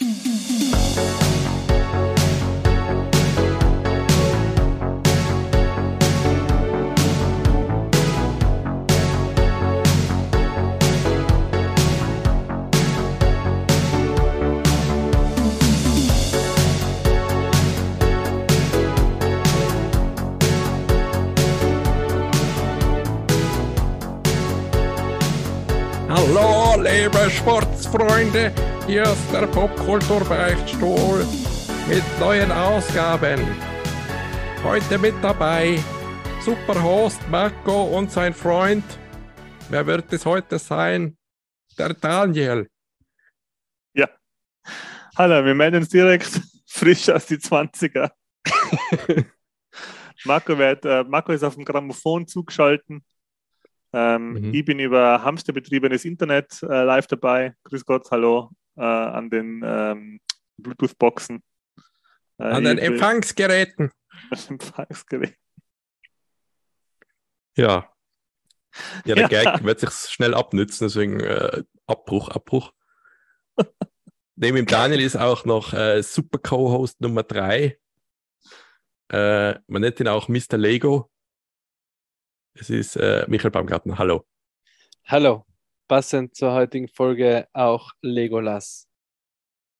Hallo, liebe Sportsfreunde, hier ist der Popkulturbeichtstuhl mit neuen Ausgaben. Heute mit dabei Superhost Marco und sein Freund. Wer wird es heute sein? Der Daniel. Ja. Hallo, wir melden uns direkt frisch aus die 20er. Marco, wird, äh, Marco ist auf dem Grammophon zugeschaltet. Ähm, mhm. Ich bin über hamsterbetriebenes Internet äh, live dabei. Grüß Gott, hallo äh, an den ähm, Bluetooth-Boxen. Äh, an den Empfangsgeräten. Empfangsgeräten. Ja. Ja, der ja. Gag wird sich schnell abnützen, deswegen äh, Abbruch, Abbruch. Neben dem Daniel ist auch noch äh, Super Co-Host Nummer 3. Äh, man nennt ihn auch Mr. Lego. Es ist äh, Michael Baumgartner. Hallo. Hallo. Passend zur heutigen Folge auch Legolas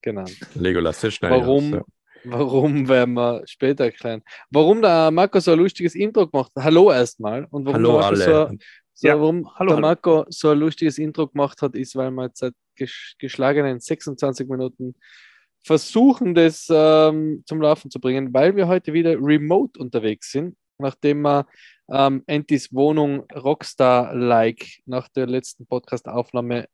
genannt. Legolas, sehr schnell. Warum, aus, ja. warum werden wir später erklären. Warum der Marco so ein lustiges Intro gemacht hat. Hallo erstmal. Und warum hallo alle. So, so, ja. warum hallo, der Marco so ein lustiges Intro gemacht hat, ist, weil wir jetzt seit geschlagenen 26 Minuten versuchen, das ähm, zum Laufen zu bringen, weil wir heute wieder remote unterwegs sind, nachdem wir ähm, Entis Wohnung Rockstar-like nach der letzten Podcast-Aufnahme,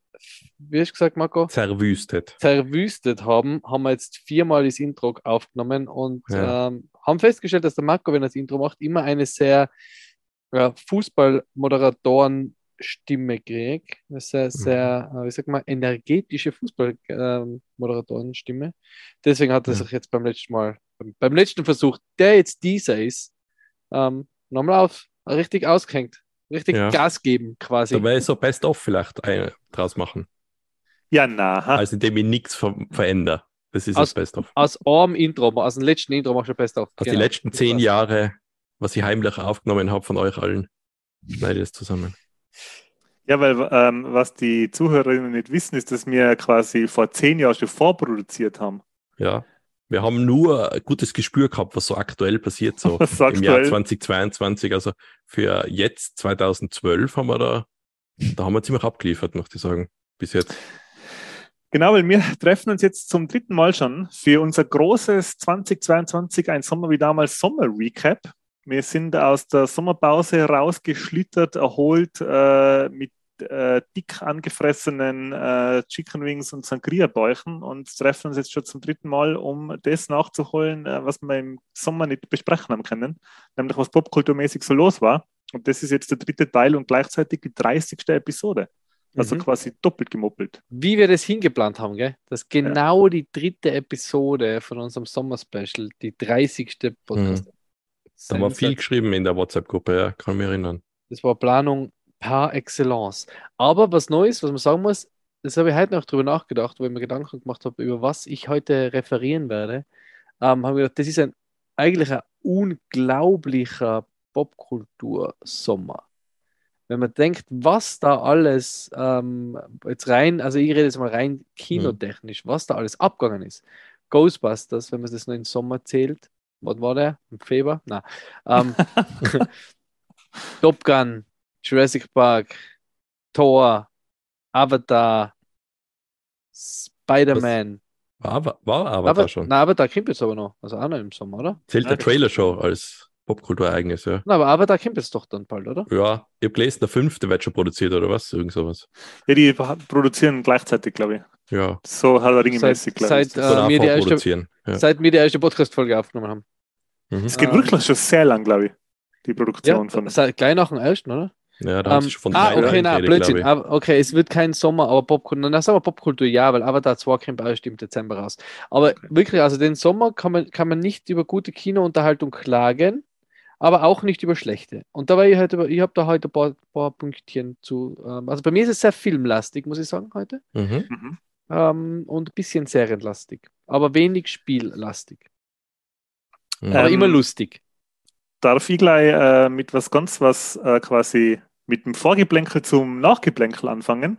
wie hast du gesagt, Marco? Zerwüstet. Zerwüstet haben, haben wir jetzt viermal das Intro aufgenommen und ja. ähm, haben festgestellt, dass der Marco, wenn er das Intro macht, immer eine sehr ja, Fußball-Moderatoren-Stimme kriegt. Eine sehr, sehr, mhm. wie sag mal, energetische Fußball-Moderatoren-Stimme. Deswegen hat er sich jetzt beim letzten Mal, beim, beim letzten Versuch, der jetzt dieser ist, ähm, nochmal auf, richtig ausgehängt, richtig ja. Gas geben quasi. Da wäre so Best-of vielleicht eine draus machen. Ja, na. Also indem ich nichts ver verändere. Das ist aus, das Best-of. Aus einem Intro, aus dem letzten Intro machst du Best-of. Aus genau. die letzten zehn Jahre, was ich heimlich aufgenommen habe von euch allen, schneide ich es zusammen. Ja, weil ähm, was die Zuhörerinnen nicht wissen, ist, dass wir quasi vor zehn Jahren schon vorproduziert haben. Ja. Wir haben nur ein gutes Gespür gehabt, was so aktuell passiert, so im aktuell? Jahr 2022. Also für jetzt, 2012, haben wir da, da haben wir ziemlich abgeliefert, möchte ich sagen, bis jetzt. Genau, weil wir treffen uns jetzt zum dritten Mal schon für unser großes 2022, ein Sommer wie damals Sommer-Recap. Wir sind aus der Sommerpause rausgeschlittert, erholt äh, mit äh, dick angefressenen äh, Chicken Wings und Sangria-Bäuchen und treffen uns jetzt schon zum dritten Mal, um das nachzuholen, äh, was wir im Sommer nicht besprechen haben können, nämlich was popkulturmäßig so los war. Und das ist jetzt der dritte Teil und gleichzeitig die 30. Episode. Also mhm. quasi doppelt gemoppelt. Wie wir das hingeplant haben, gell? dass genau ja. die dritte Episode von unserem Sommer-Special, die 30. Podcast. Mhm. Da war viel geschrieben in der WhatsApp-Gruppe, ja, kann mich erinnern. Das war Planung par excellence. Aber was Neues, was man sagen muss, das habe ich heute noch drüber nachgedacht, weil ich mir Gedanken gemacht habe, über was ich heute referieren werde. Ähm, habe ich gedacht, das ist ein eigentlich ein unglaublicher Popkultur-Sommer. Wenn man denkt, was da alles ähm, jetzt rein, also ich rede jetzt mal rein kinotechnisch, was da alles abgegangen ist. Ghostbusters, wenn man das noch im Sommer zählt, was war der? Im Februar? Nein. Ähm, Top Gun, Jurassic Park, Thor, Avatar, Spider-Man. War, war Avatar Aber, schon? Na, Avatar kommt jetzt aber noch. Also auch noch im Sommer, oder? Zählt der Trailer schon als Popkulturereignis, ja. Na, aber Avatar kommt jetzt doch dann bald, oder? Ja, ich habe gelesen, der fünfte wird schon produziert, oder was? Irgend sowas. Ja, die produzieren gleichzeitig, glaube ich. Ja. So Herr der Ringe-mäßig, glaube ich. Seit, äh, wir die erste, ja. seit wir die erste Podcast-Folge aufgenommen haben. Mhm. Es geht ähm, wirklich schon sehr lang, glaube ich, die Produktion ja, von. Seit, gleich nach dem ersten, oder? Ja, da um, haben sie schon von Ah, okay, na, Blödsinn. Aber, okay, es wird kein Sommer, aber Popkultur. Dann sagen wir Popkultur, ja, weil Avatar 2 kommt erst im Dezember raus. Aber okay. wirklich, also den Sommer kann man, kann man nicht über gute Kinounterhaltung klagen, aber auch nicht über schlechte. Und da war ich heute, ich habe da heute ein paar, paar Pünktchen zu. Ähm, also bei mir ist es sehr filmlastig, muss ich sagen, heute. Mhm. mhm. ähm, und ein bisschen serienlastig, aber wenig spiellastig. Aber Ähm, immer lustig. Darf ich gleich äh, mit was ganz was äh, quasi mit dem Vorgeplänkel zum Nachgeplänkel anfangen?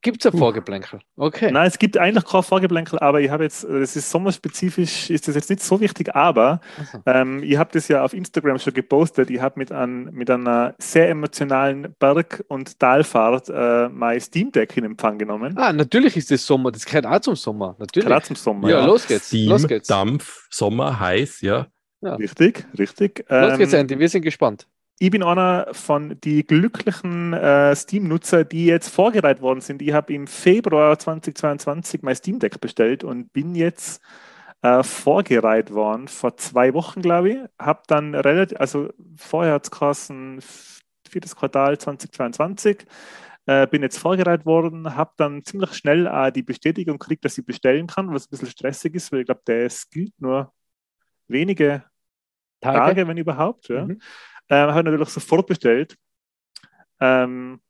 Gibt es ein Vorgeplänkel? Okay. Nein, es gibt eigentlich kein Vorgeplänkel, aber ich habe jetzt, das ist sommerspezifisch, ist das jetzt nicht so wichtig, aber Also, ähm, ich habe das ja auf Instagram schon gepostet. Ich habe mit, an, mit einer sehr emotionalen Berg- und Talfahrt äh, mein Steam Deck in Empfang genommen. Ah, natürlich ist es Sommer. Das gehört auch zum Sommer. Natürlich. Gerade zum Sommer. ja, Ja, los geht's. Steam, los geht's. Dampf, Sommer, heiß, ja. Richtig, richtig. Los geht's, Ähm, Andy. Wir sind gespannt. ich bin einer von die glücklichen äh, Steam-Nutzer, die jetzt vorgereiht worden sind. Ich habe im Februar 2022 mein Steam Deck bestellt und bin jetzt äh, vorgereiht worden vor zwei Wochen, glaube ich. Habe dann relativ, also vorher hat es viertes Quartal 2022. Äh, bin jetzt vorgereiht worden, habe dann ziemlich schnell äh, die Bestätigung gekriegt, dass ich bestellen kann, was ein bisschen stressig ist, weil ich glaube, der gilt nur wenige Tage. Tage, wenn überhaupt. Ja. Mhm. Ähm, habe natürlich sofort bestellt. Ähm,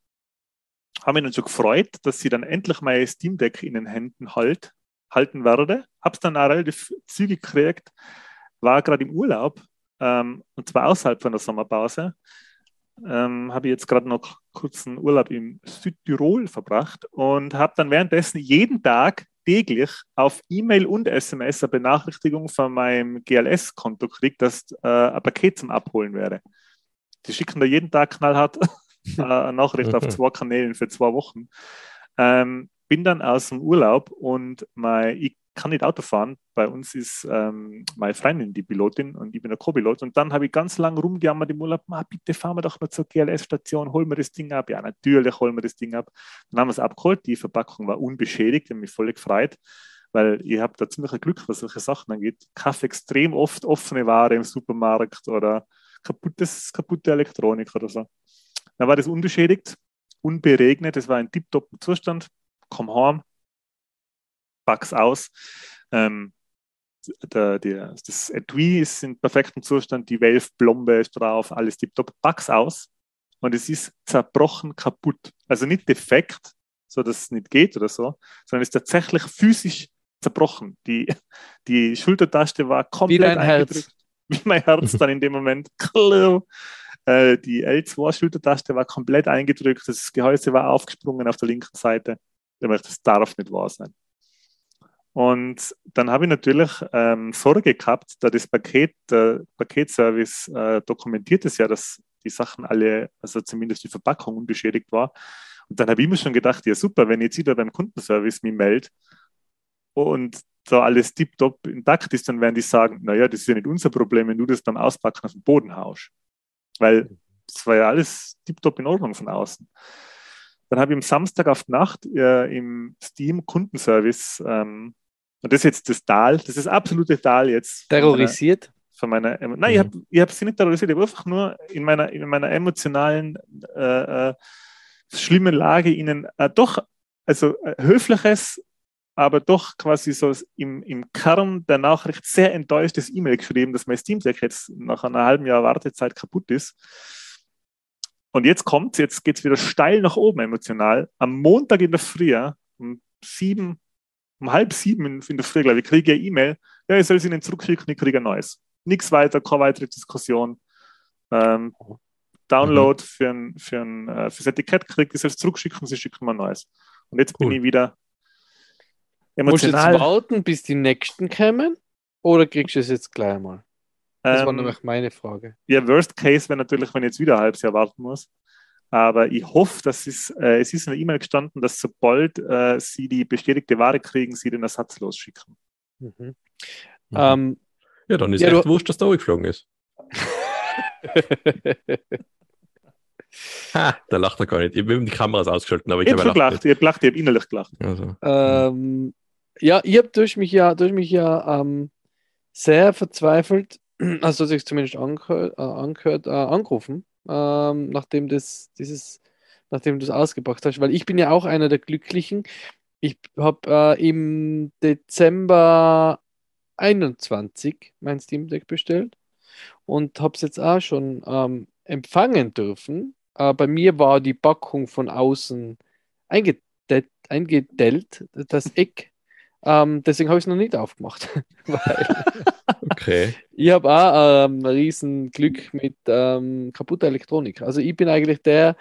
habe mich dann schon gefreut, dass sie dann endlich mein Steam Deck in den Händen halt, halten werde. Habe es dann auch relativ zügig gekriegt. War gerade im Urlaub ähm, und zwar außerhalb von der Sommerpause. Ähm, habe ich jetzt gerade noch kurzen Urlaub im Südtirol verbracht und habe dann währenddessen jeden Tag täglich auf E-Mail und SMS eine Benachrichtigung von meinem GLS-Konto gekriegt, dass äh, ein Paket zum Abholen wäre. Die schicken da jeden Tag knallhart äh, eine Nachricht auf zwei Kanälen für zwei Wochen. Ähm, bin dann aus dem Urlaub und mein, kann nicht Auto fahren. Bei uns ist ähm, meine Freundin die Pilotin und ich bin der Co-Pilot. Und dann habe ich ganz lange rumgejammert im Urlaub, "Ma, bitte fahren wir doch noch zur GLS-Station, holen wir das Ding ab. Ja, natürlich holen wir das Ding ab. Dann haben wir es abgeholt. Die Verpackung war unbeschädigt, ich mich voll gefreut, weil ich habe da ziemlich ein Glück, was solche Sachen angeht. Ich kaufe extrem oft offene Ware im Supermarkt oder kaputtes, kaputte Elektronik oder so. Dann war das unbeschädigt, unberegnet, das war ein tipptopp Zustand. Komm heim, pack's aus. Ähm, der, der, das Etui ist in perfektem Zustand, die Valve-Blombe ist drauf, alles tipptopp, pack's aus und es ist zerbrochen kaputt. Also nicht defekt, so dass es nicht geht oder so, sondern es ist tatsächlich physisch zerbrochen. Die, die Schultertaste war komplett dein Herz. eingedrückt. Wie mein Herz dann in dem Moment. Äh, Die L2-Schultertaste war komplett eingedrückt, das Gehäuse war aufgesprungen auf der linken Seite. Das darf nicht wahr sein. Und dann habe ich natürlich ähm, Sorge gehabt, da das Paket, der Paketservice äh, dokumentiert es ja, dass die Sachen alle, also zumindest die Verpackung unbeschädigt war. Und dann habe ich mir schon gedacht, ja super, wenn jetzt wieder beim Kundenservice mich meldet und da alles tiptop intakt ist, dann werden die sagen, naja, das ist ja nicht unser Problem, wenn du das beim Auspacken auf den Boden haust. Weil das war ja alles tiptop in Ordnung von außen. Dann habe ich am Samstag auf Nacht äh, im Steam Kundenservice, ähm, und das ist jetzt das Tal, das ist das absolute Tal jetzt. von meiner- Terrorisiert. von meiner, nein, ich habe hab sie nicht terrorisiert, ich habe einfach nur in meiner, in meiner emotionalen, äh, äh, schlimmen Lage ihnen äh, doch, also äh, höfliches, aber doch quasi so im, im Kern der Nachricht sehr enttäuschtes E-Mail geschrieben, dass mein Steam Deck jetzt nach einer halben Jahr Wartezeit kaputt ist. Und jetzt kommt's, jetzt geht's wieder steil nach oben emotional. Am Montag in der Früh, um sieben, um halb sieben in, der Früh, glaube ich, kriege ich eine E-Mail, ja, ich soll es Ihnen zurückschicken, ich kriege ein neues. Nichts weiter, keine weitere Diskussion. Ähm, Download für, ein, für, ein, äh, für das Etikett kriegt, ich soll es zurückschicken, Sie schicken mir ein neues. Und jetzt bin Cool. ich wieder Musst du jetzt emotional. warten, bis die nächsten kommen? Oder kriegst du es jetzt gleich mal? Das war Ähm, nämlich meine Frage. ja, Worst Case wäre natürlich, wenn ich jetzt wieder ein halbes Jahr warten muss. Aber ich hoffe, dass es, äh, es ist in der E-Mail gestanden, dass sobald äh, Sie die bestätigte Ware kriegen, Sie den Ersatz losschicken. Mhm. Mhm. Ähm, Ja, dann ist Ja, echt du- wurscht, dass der geflogen ist. Ha, da lacht er gar nicht. Ich habe die Kameras ausgeschaltet, aber ich Ich habe habe gelacht, ich habe gelacht, ich habe innerlich gelacht. Also, ähm, ja, ihr habt durch mich ja, durch mich ja ähm, sehr verzweifelt, also sich zumindest angehört, äh, angehört äh, angerufen, ähm, nachdem das, dieses, nachdem du es ausgebracht hast, weil ich bin ja auch einer der Glücklichen. Ich habe äh, im Dezember 21 mein Steam Deck bestellt und habe es jetzt auch schon ähm, empfangen dürfen. Äh, bei mir war die Packung von außen eingedeckt, eingedellt, das Eck. Ähm, deswegen habe ich es noch nicht aufgemacht. Weil Okay. ich habe auch ähm, ein riesen Glück mit ähm, kaputter Elektronik. Also ich bin eigentlich der,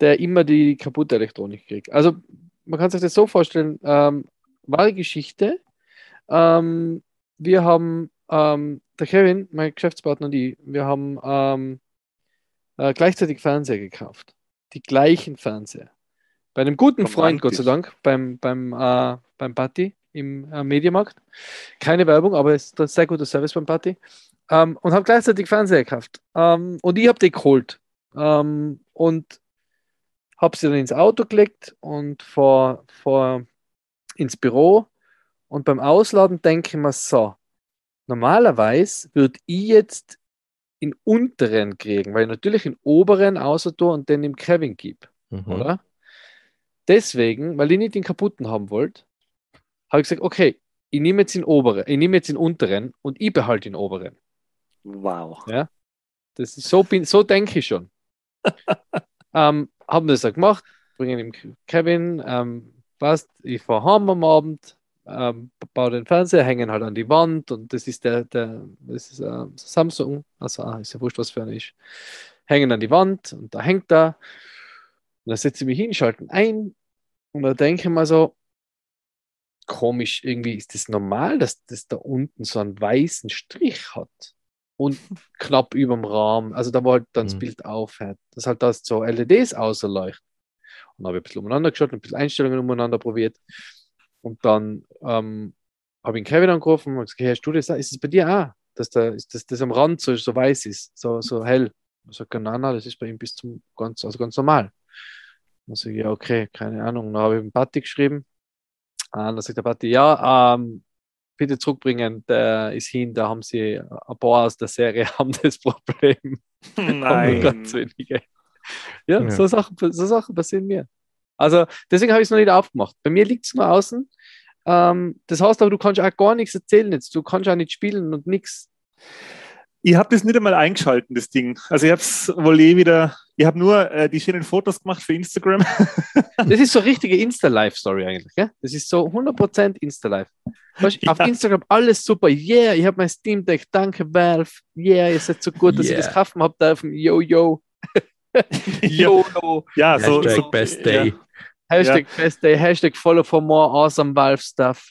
der immer die kaputte Elektronik kriegt. Also man kann sich das so vorstellen, ähm, wahre Geschichte. Ähm, wir haben, ähm, der Kevin, mein Geschäftspartner und ich, wir haben ähm, äh, gleichzeitig Fernseher gekauft. Die gleichen Fernseher. Bei einem guten Freund, Gott sei Dank, beim, beim, äh, beim Party im äh, Mediamarkt. Keine Werbung, aber es ist ein sehr guter Service beim Party. Ähm, und habe gleichzeitig Fernseher gekauft. Ähm, und ich habe die geholt. Ähm, und habe sie dann ins Auto gelegt und vor, vor ins Büro. Und beim Ausladen denke ich mir so, normalerweise würde ich jetzt in unteren kriegen, weil ich natürlich in oberen außer und den im Kevin gebe, Mhm. oder? Deswegen, weil ich nicht den kaputten haben wollte, habe ich gesagt, okay, ich nehme jetzt den oberen, ich nehme jetzt den unteren und ich behalte den oberen. Wow. Das ist so, bin, so denke ich schon. ähm, haben das auch gemacht, bringen ihm Kevin, ähm, passt, ich fahre heim am Abend, ähm, baue den Fernseher, hängen halt an die Wand und das ist der, der das ist äh, Samsung, also ah, ist ja wurscht, was für einer ist. Hängen an die Wand und da hängt er. Und da setze ich mich hin, schalte ein und da denke ich mal so, komisch, irgendwie ist das normal, dass das da unten so einen weißen Strich hat und knapp über dem Rahmen, also da wo halt dann das Mhm. Bild aufhört, dass halt das so LEDs ausleuchten. Und dann habe ich ein bisschen umeinander geschaut, ein bisschen Einstellungen umeinander probiert und dann ähm, habe ich Kevin angerufen und gesagt, hey, hast du das? Ist es bei dir auch, dass, da, ist, dass das am Rand so, so weiß ist, so, so hell? Ich sage, nein, nein, das ist bei ihm bis zum ganz, also ganz normal. Dann sage ich, ja, okay, keine Ahnung. Dann habe ich dem Patti geschrieben. Und dann sagt der Patti, ja, ähm, bitte zurückbringen, der ist hin, da haben sie ein paar aus der Serie haben das Problem. Nur ganz Nein. wenige. Ja, Ja. So, Sachen, so Sachen passieren mir. Also deswegen habe ich es noch nicht aufgemacht. Bei mir liegt es nur außen. Ähm, das heißt aber, du kannst auch gar nichts erzählen jetzt. Du kannst auch nicht spielen und nichts. Ich habe das nicht einmal eingeschalten, das Ding. Also ich habe es wohl eh wieder, ich habe nur äh, die schönen Fotos gemacht für Instagram. Das ist so eine richtige Insta-Life-Story eigentlich. Gell? Das ist so 100% Insta-Life. Weißt, Ja. Auf Instagram alles super. Yeah, ich habe mein Steam Deck. Danke, Valve. Yeah, ihr seid so gut, dass ich Yeah. das kaufen habe dürfen. Yo, yo. ja, YOLO. ja, so, Hashtag so Best Day. Ja. Hashtag Best Day. Hashtag Follow for more awesome Valve stuff.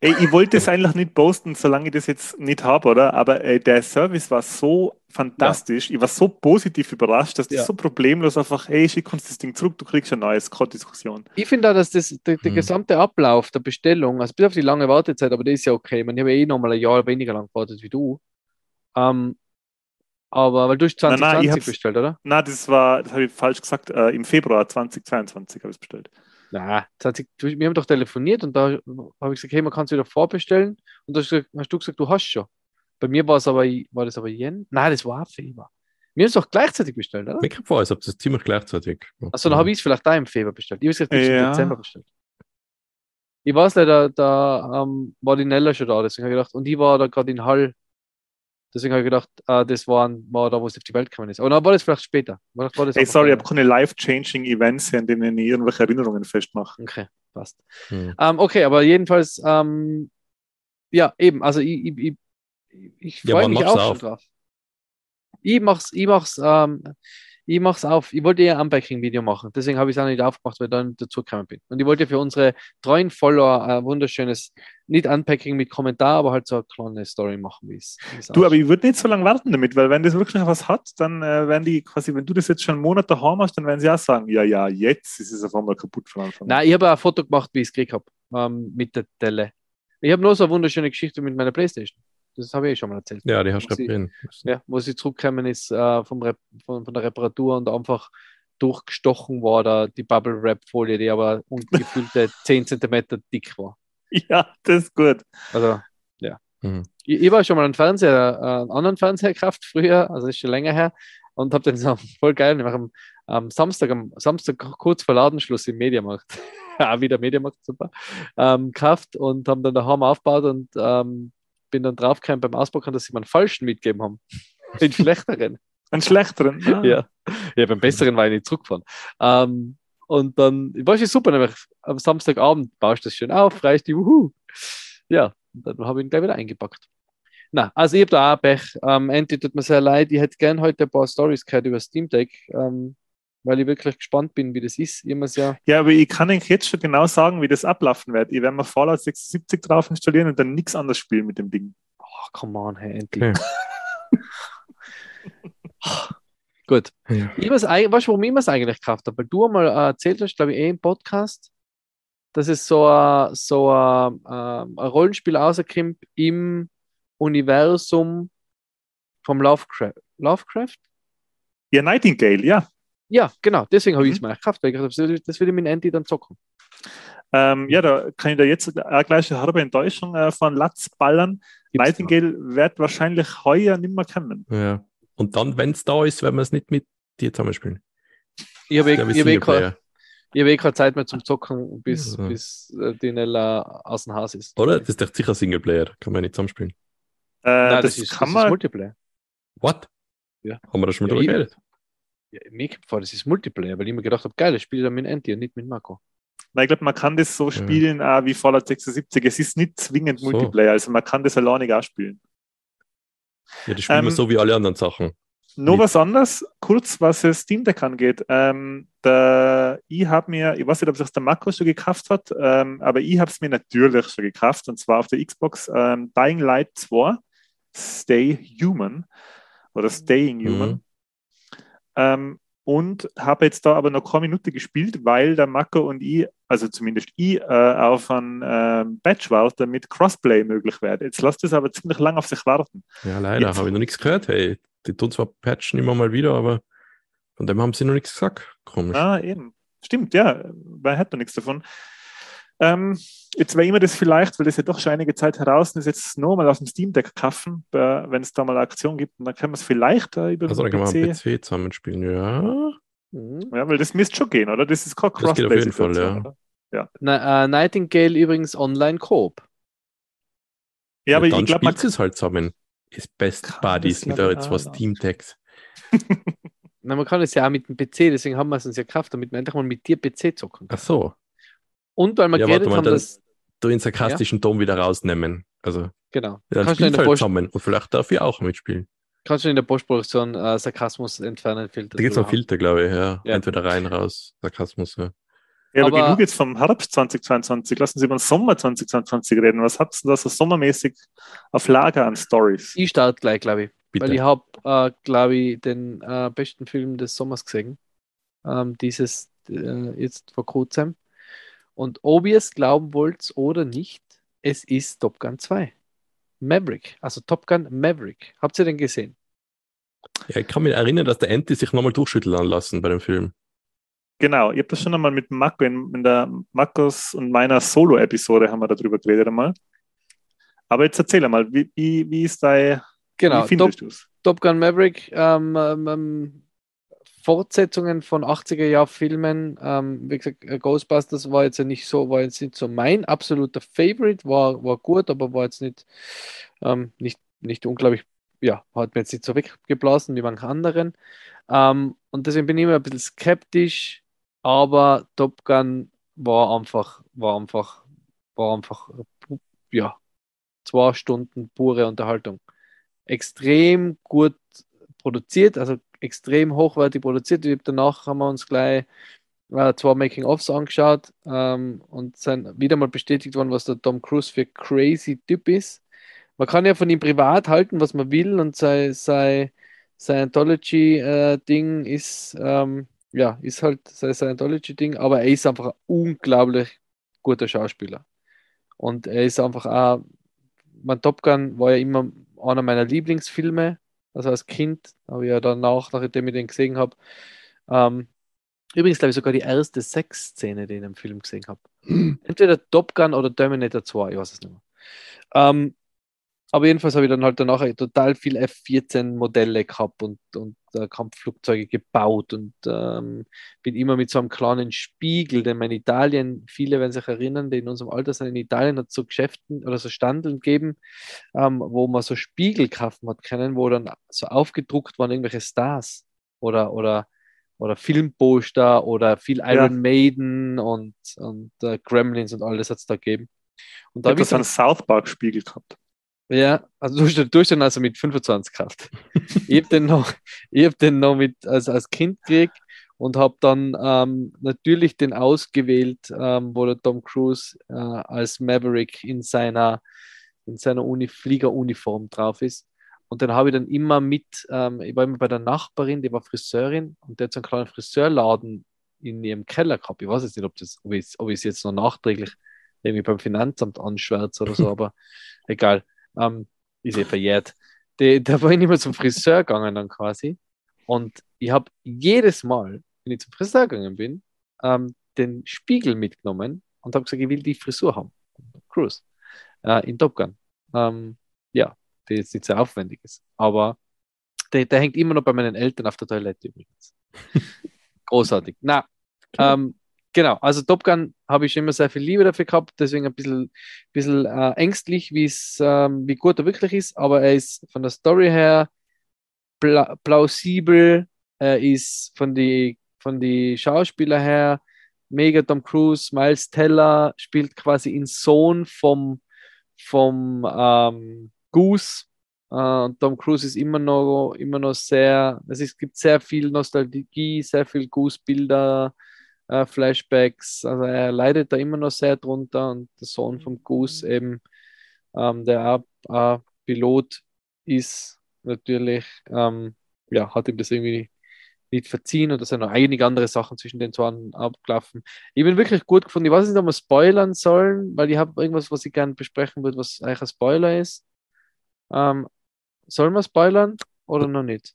Ey, ich wollte es eigentlich nicht posten, solange ich das jetzt nicht habe, oder? Aber äh, der Service war so fantastisch. Ich war so positiv überrascht, dass das Ja. so problemlos einfach, hey, schick uns das Ding zurück, du kriegst ein neues, keine Diskussion. Ich finde auch, dass das, der, der Hm. gesamte Ablauf der Bestellung, also bis auf die lange Wartezeit, aber das ist ja okay. Ich, meine, ich habe ja eh nochmal ein Jahr weniger lang gewartet wie du. Ähm, aber weil du hast Nein, nein, 2020 ich hab's- bestellt, oder? Na, das war, das habe ich falsch gesagt, äh, im Februar 2022 habe ich es bestellt. Na, 20, du- wir haben doch telefoniert und da habe ich gesagt, hey, man kann es wieder vorbestellen. Und da hast du, gesagt- du gesagt, hast schon. Bei mir war es aber, war das aber Jen? Nein, das war Februar. Wir haben es doch gleichzeitig bestellt, oder? Mir kommt vor, als ob das ziemlich gleichzeitig. Achso, dann habe ich es vielleicht da im Februar bestellt. Ich habe gesagt, ich habe es Ja. im Dezember bestellt. Ich weiß leider, da ähm, war die Nella schon da, deswegen habe ich gedacht, und ich war da gerade in Hall. Deswegen habe ich gedacht, äh, das war, war da, wo es auf die Welt gekommen ist. Aber dann war das vielleicht später. War, war das Hey, sorry, ich habe keine life-changing Events, an denen ich irgendwelche Erinnerungen festmache. Okay, passt. Hm. Ähm, okay, aber jedenfalls, ähm, ja, eben, also ich, ich, ich, ich Ja, freue wann mich auch schon auf? drauf. Ich mach's, ich mach's, ähm, ich mach's auf. Ich wollte ja ein Unpacking-Video machen, deswegen habe ich es auch nicht aufgemacht, weil ich dann dazu gekommen bin. Und ich wollte für unsere treuen Follower ein wunderschönes, nicht Unpacking mit Kommentar, aber halt so eine kleine Story machen, wie es es Du, aber ich würde nicht so lange warten damit, weil wenn das wirklich noch was hat, dann äh, werden die quasi, wenn du das jetzt schon einen Monat daheim hast, dann werden sie auch sagen, ja, ja, jetzt ist es auf einmal kaputt von Anfang an. Nein, ich habe ein Foto gemacht, wie ich es gekriegt habe, ähm, mit der Tele. Ich habe nur so eine wunderschöne Geschichte mit meiner Playstation. Das habe ich eh schon mal erzählt. Ja, die hast du ich-. Ja, wo sie zurückgekommen ist äh, vom Rep von, von der Reparatur und einfach durchgestochen war, da die Bubble Wrap Folie, die aber ungefühlte 10 cm dick war. Ja, das ist gut. Also, ja. Mhm. Ich, ich war schon mal einen Fernseher, äh, einen anderen Fernseher gekauft früher, also ist schon länger her, und habe den so voll geil, nämlich am, am Samstag, am Samstag kurz vor Ladenschluss im Mediamarkt, auch wieder Mediamarkt, super, ähm, gekauft und haben dann daheim aufgebaut und ähm, bin dann draufgekommen beim Auspacken, dass sie mir einen falschen mitgegeben haben. Den schlechteren. Einen schlechteren. Ah. Ja. ja, beim besseren war ich nicht zurückgefahren. Ähm, Und dann war es super, nämlich am Samstagabend baust du das schön auf, freust dich, wuhu. Ja, dann habe ich ihn gleich wieder eingepackt. Na, also ich habe da auch Pech. Ähm, Andy tut mir sehr leid. Ich hätte gerne heute ein paar Stories gehört über Steam Deck, ähm, weil ich wirklich gespannt bin, wie das ist. Ich ja, ja, aber ich kann euch jetzt schon genau sagen, wie das ablaufen wird. Ich werde mir Fallout 76 drauf installieren und dann nichts anderes spielen mit dem Ding. Oh, come on, hey, Andy. Okay. Gut. Ja. Ich was, weißt du, warum ich es eigentlich gekauft habe? Weil du einmal äh, erzählt hast, glaube ich, eh im Podcast, dass es so ein, so ein, ähm, ein Rollenspiel rauskommt im Universum vom Lovecraft. Lovecraft? Ja, Nightingale, ja. Ja, genau. Deswegen habe ich es mhm. mir gekauft, weil ich das will ich mit Andy dann zocken. Ähm, ja, da kann ich da jetzt auch gleich eine halbe Enttäuschung äh, von Latz ballern. Gibt's Nightingale wird wahrscheinlich heuer nicht mehr kommen. Ja. Und dann, wenn es da ist, werden wir es nicht mit dir zusammenspielen. Ich habe eh keine eh keine Zeit mehr zum Zocken, bis, ja. bis äh, die Nella aus dem Haus ist. Oder? Das ist doch sicher Singleplayer, kann man nicht zusammenspielen. Äh, Nein, das, das, ist, kann das man... ist Multiplayer. What? Ja. Haben wir da schon mal ja, drüber geredet? Ja, mir vor, das ist Multiplayer, weil ich mir gedacht habe, geil, das spiele dann mit Andy und nicht mit Marco. Nein, ich glaube, man kann das so spielen ja. wie Fallout 76. Es ist nicht zwingend Multiplayer, so. also man kann das alleine auch spielen. Ja, das spielen ähm, wir so wie alle anderen Sachen. Nur was anderes, kurz was das Steam Deck angeht. Ähm, der, ich habe mir, ich weiß nicht, ob sich der Marco schon gekauft hat, ähm, aber ich habe es mir natürlich schon gekauft und zwar auf der Xbox ähm, Dying Light 2, Stay Human oder Staying Human. Mhm. Ähm, und habe jetzt da aber noch keine Minute gespielt, weil der Marco und ich, also zumindest ich, äh, auf ein äh, Batch warte, damit Crossplay möglich wird. Jetzt lasst es aber ziemlich lang auf sich warten. Ja, leider, habe ich noch nichts gehört. Hey, die tun zwar patchen immer mal wieder, aber von dem haben sie noch nichts gesagt. Komisch. Ah, eben. Stimmt, ja, weil hat noch nichts davon. Ähm, jetzt wäre immer das vielleicht, weil das ja doch schon einige Zeit heraus ist, jetzt nur mal auf dem Steam Deck kaufen, wenn es da mal eine Aktion gibt. Und dann können wir es vielleicht äh, über also, den PC... Also dann kann man PC zusammenspielen, ja. Mhm. Ja, weil das müsste schon gehen, oder? Das ist kein Crossplay. Das geht auf jeden Fall, ja. ja. Na, uh, Nightingale übrigens online Coop. Ja, aber dann ich glaube, man es halt zusammen. Ist Best Buddies mit euren zwei Steam Decks. Na, man kann es ja auch mit dem PC, deswegen haben wir es uns ja gekauft, damit wir einfach mal mit dir PC zocken. Ach so. Und weil wir ja, geredet haben, dass. Du den sarkastischen ja? Ton wieder rausnehmen. Also, genau. Dann kannst du in der halt zusammen und vielleicht darf ich auch mitspielen. Kannst du in der Postproduktion äh, Sarkasmus entfernen, Filter. Da gibt es noch Filter, glaube ich, ja. ja. Entweder rein, raus, Sarkasmus, ja. Ja, aber, aber, genug jetzt vom Herbst 2022. Lassen Sie über den Sommer 2022 reden. Was habt ihr da so sommermäßig auf Lager an Stories? Ich starte gleich, glaube ich. Bitte. Weil ich habe, äh, glaube ich, den äh, besten Film des Sommers gesehen. Ähm, dieses äh, jetzt vor kurzem. Und ob ihr es glauben wollt oder nicht, es ist Top Gun 2. Maverick, also Top Gun Maverick. Habt ihr den gesehen? Ja, ich kann mich erinnern, dass der Anti sich nochmal durchschütteln lassen bei dem Film. Genau, ich habe das schon einmal mit Marco in, in der Marcos und meiner Solo-Episode haben wir darüber geredet einmal. Aber jetzt erzähl einmal, wie, wie, wie ist dein, genau, wie findest Top, Top Gun Maverick ähm, ähm, ähm Fortsetzungen von 80er-Jahr-Filmen. Ähm, wie gesagt, äh, Ghostbusters war jetzt nicht so, war jetzt nicht so mein absoluter Favorite, war, war gut, aber war jetzt nicht, ähm, nicht, nicht unglaublich, ja, hat mir jetzt nicht so weggeblasen wie manche anderen. Ähm, und deswegen bin ich immer ein bisschen skeptisch, aber Top Gun war einfach, war einfach, war einfach, ja, zwei Stunden pure Unterhaltung. Extrem gut produziert, also extrem hochwertig produziert. Danach haben wir uns gleich äh, zwei Making-ofs angeschaut ähm, und sind wieder mal bestätigt worden, was der Tom Cruise für crazy Typ ist. Man kann ja von ihm privat halten, was man will und sein, sein Scientology-Ding äh, ist, ähm, ja, ist halt sein Scientology-Ding, aber er ist einfach ein unglaublich guter Schauspieler. Und er ist einfach auch, mein Top Gun war ja immer einer meiner Lieblingsfilme also als Kind habe ich ja danach, nachdem ich den gesehen habe, ähm, übrigens glaube ich sogar die erste Sexszene, die ich in dem Film gesehen habe. Mhm. Entweder Top Gun oder Terminator 2, ich weiß es nicht mehr. Ähm, aber jedenfalls habe ich dann halt danach total viel F-14-Modelle gehabt und, und äh, Kampfflugzeuge gebaut und ähm, bin immer mit so einem kleinen Spiegel, denn in Italien, viele werden sich erinnern, die in unserem Alter sind, in Italien hat es so Geschäften oder so Standeln gegeben, ähm, wo man so Spiegel kaufen hat können, wo dann so aufgedruckt waren irgendwelche Stars oder, oder oder Filmposter oder viel Iron Ja. Maiden und, und äh, Gremlins und alles hat es da gegeben. Und Da habe ich so einen South Park Spiegel gehabt. Ja, also du hast- du hast den also mit 25 gekauft. ich habe den noch, ich hab den noch mit, also als Kind gekriegt und habe dann ähm, natürlich den ausgewählt, ähm, wo der Tom Cruise äh, als Maverick in seiner, in seiner Uni Fliegeruniform drauf ist. Und den habe ich dann immer mit, ähm, ich war immer bei der Nachbarin, die war Friseurin und der hat so einen kleinen Friseurladen in ihrem Keller gehabt. Ich weiß jetzt nicht, ob, das, ob ich ob ich es jetzt noch nachträglich irgendwie beim Finanzamt anschwärze oder so, aber egal. Ähm, ist eh verjährt. Die, da war ich nicht mehr zum Friseur gegangen dann quasi. Und ich habe jedes Mal, wenn ich zum Friseur gegangen bin, ähm, den Spiegel mitgenommen und habe gesagt, ich will die Frisur haben. Cruise. Äh, in Top Gun. Ähm, ja, die jetzt nicht sehr aufwendig ist. Aber der, der hängt immer noch bei meinen Eltern auf der Toilette übrigens. Großartig. Na, ähm, genau. Also Top Gun habe ich immer sehr viel Liebe dafür gehabt, deswegen ein bisschen, bisschen äh, ängstlich, ähm, wie gut er wirklich ist, aber er ist von der Story her pla plausibel, er ist von die, von die Schauspieler her mega Tom Cruise, Miles Teller spielt quasi in Sohn vom, vom ähm, Goose. Und Tom Cruise ist immer noch, immer noch sehr, es ist, gibt sehr viel Nostalgie, sehr viel Goose-Bilder, äh, Flashbacks. Also er leidet da immer noch sehr drunter und der Sohn vom Goose eben, ähm, der auch äh, Pilot ist, natürlich, ähm, ja, hat ihm das irgendwie nicht verziehen und da sind noch einige andere Sachen zwischen den zwei abgelaufen. Ich bin wirklich gut gefunden. Ich weiß nicht, ob wir spoilern sollen, weil ich habe irgendwas, was ich gerne besprechen würde, was eigentlich ein Spoiler ist. Ähm, sollen wir spoilern oder noch nicht?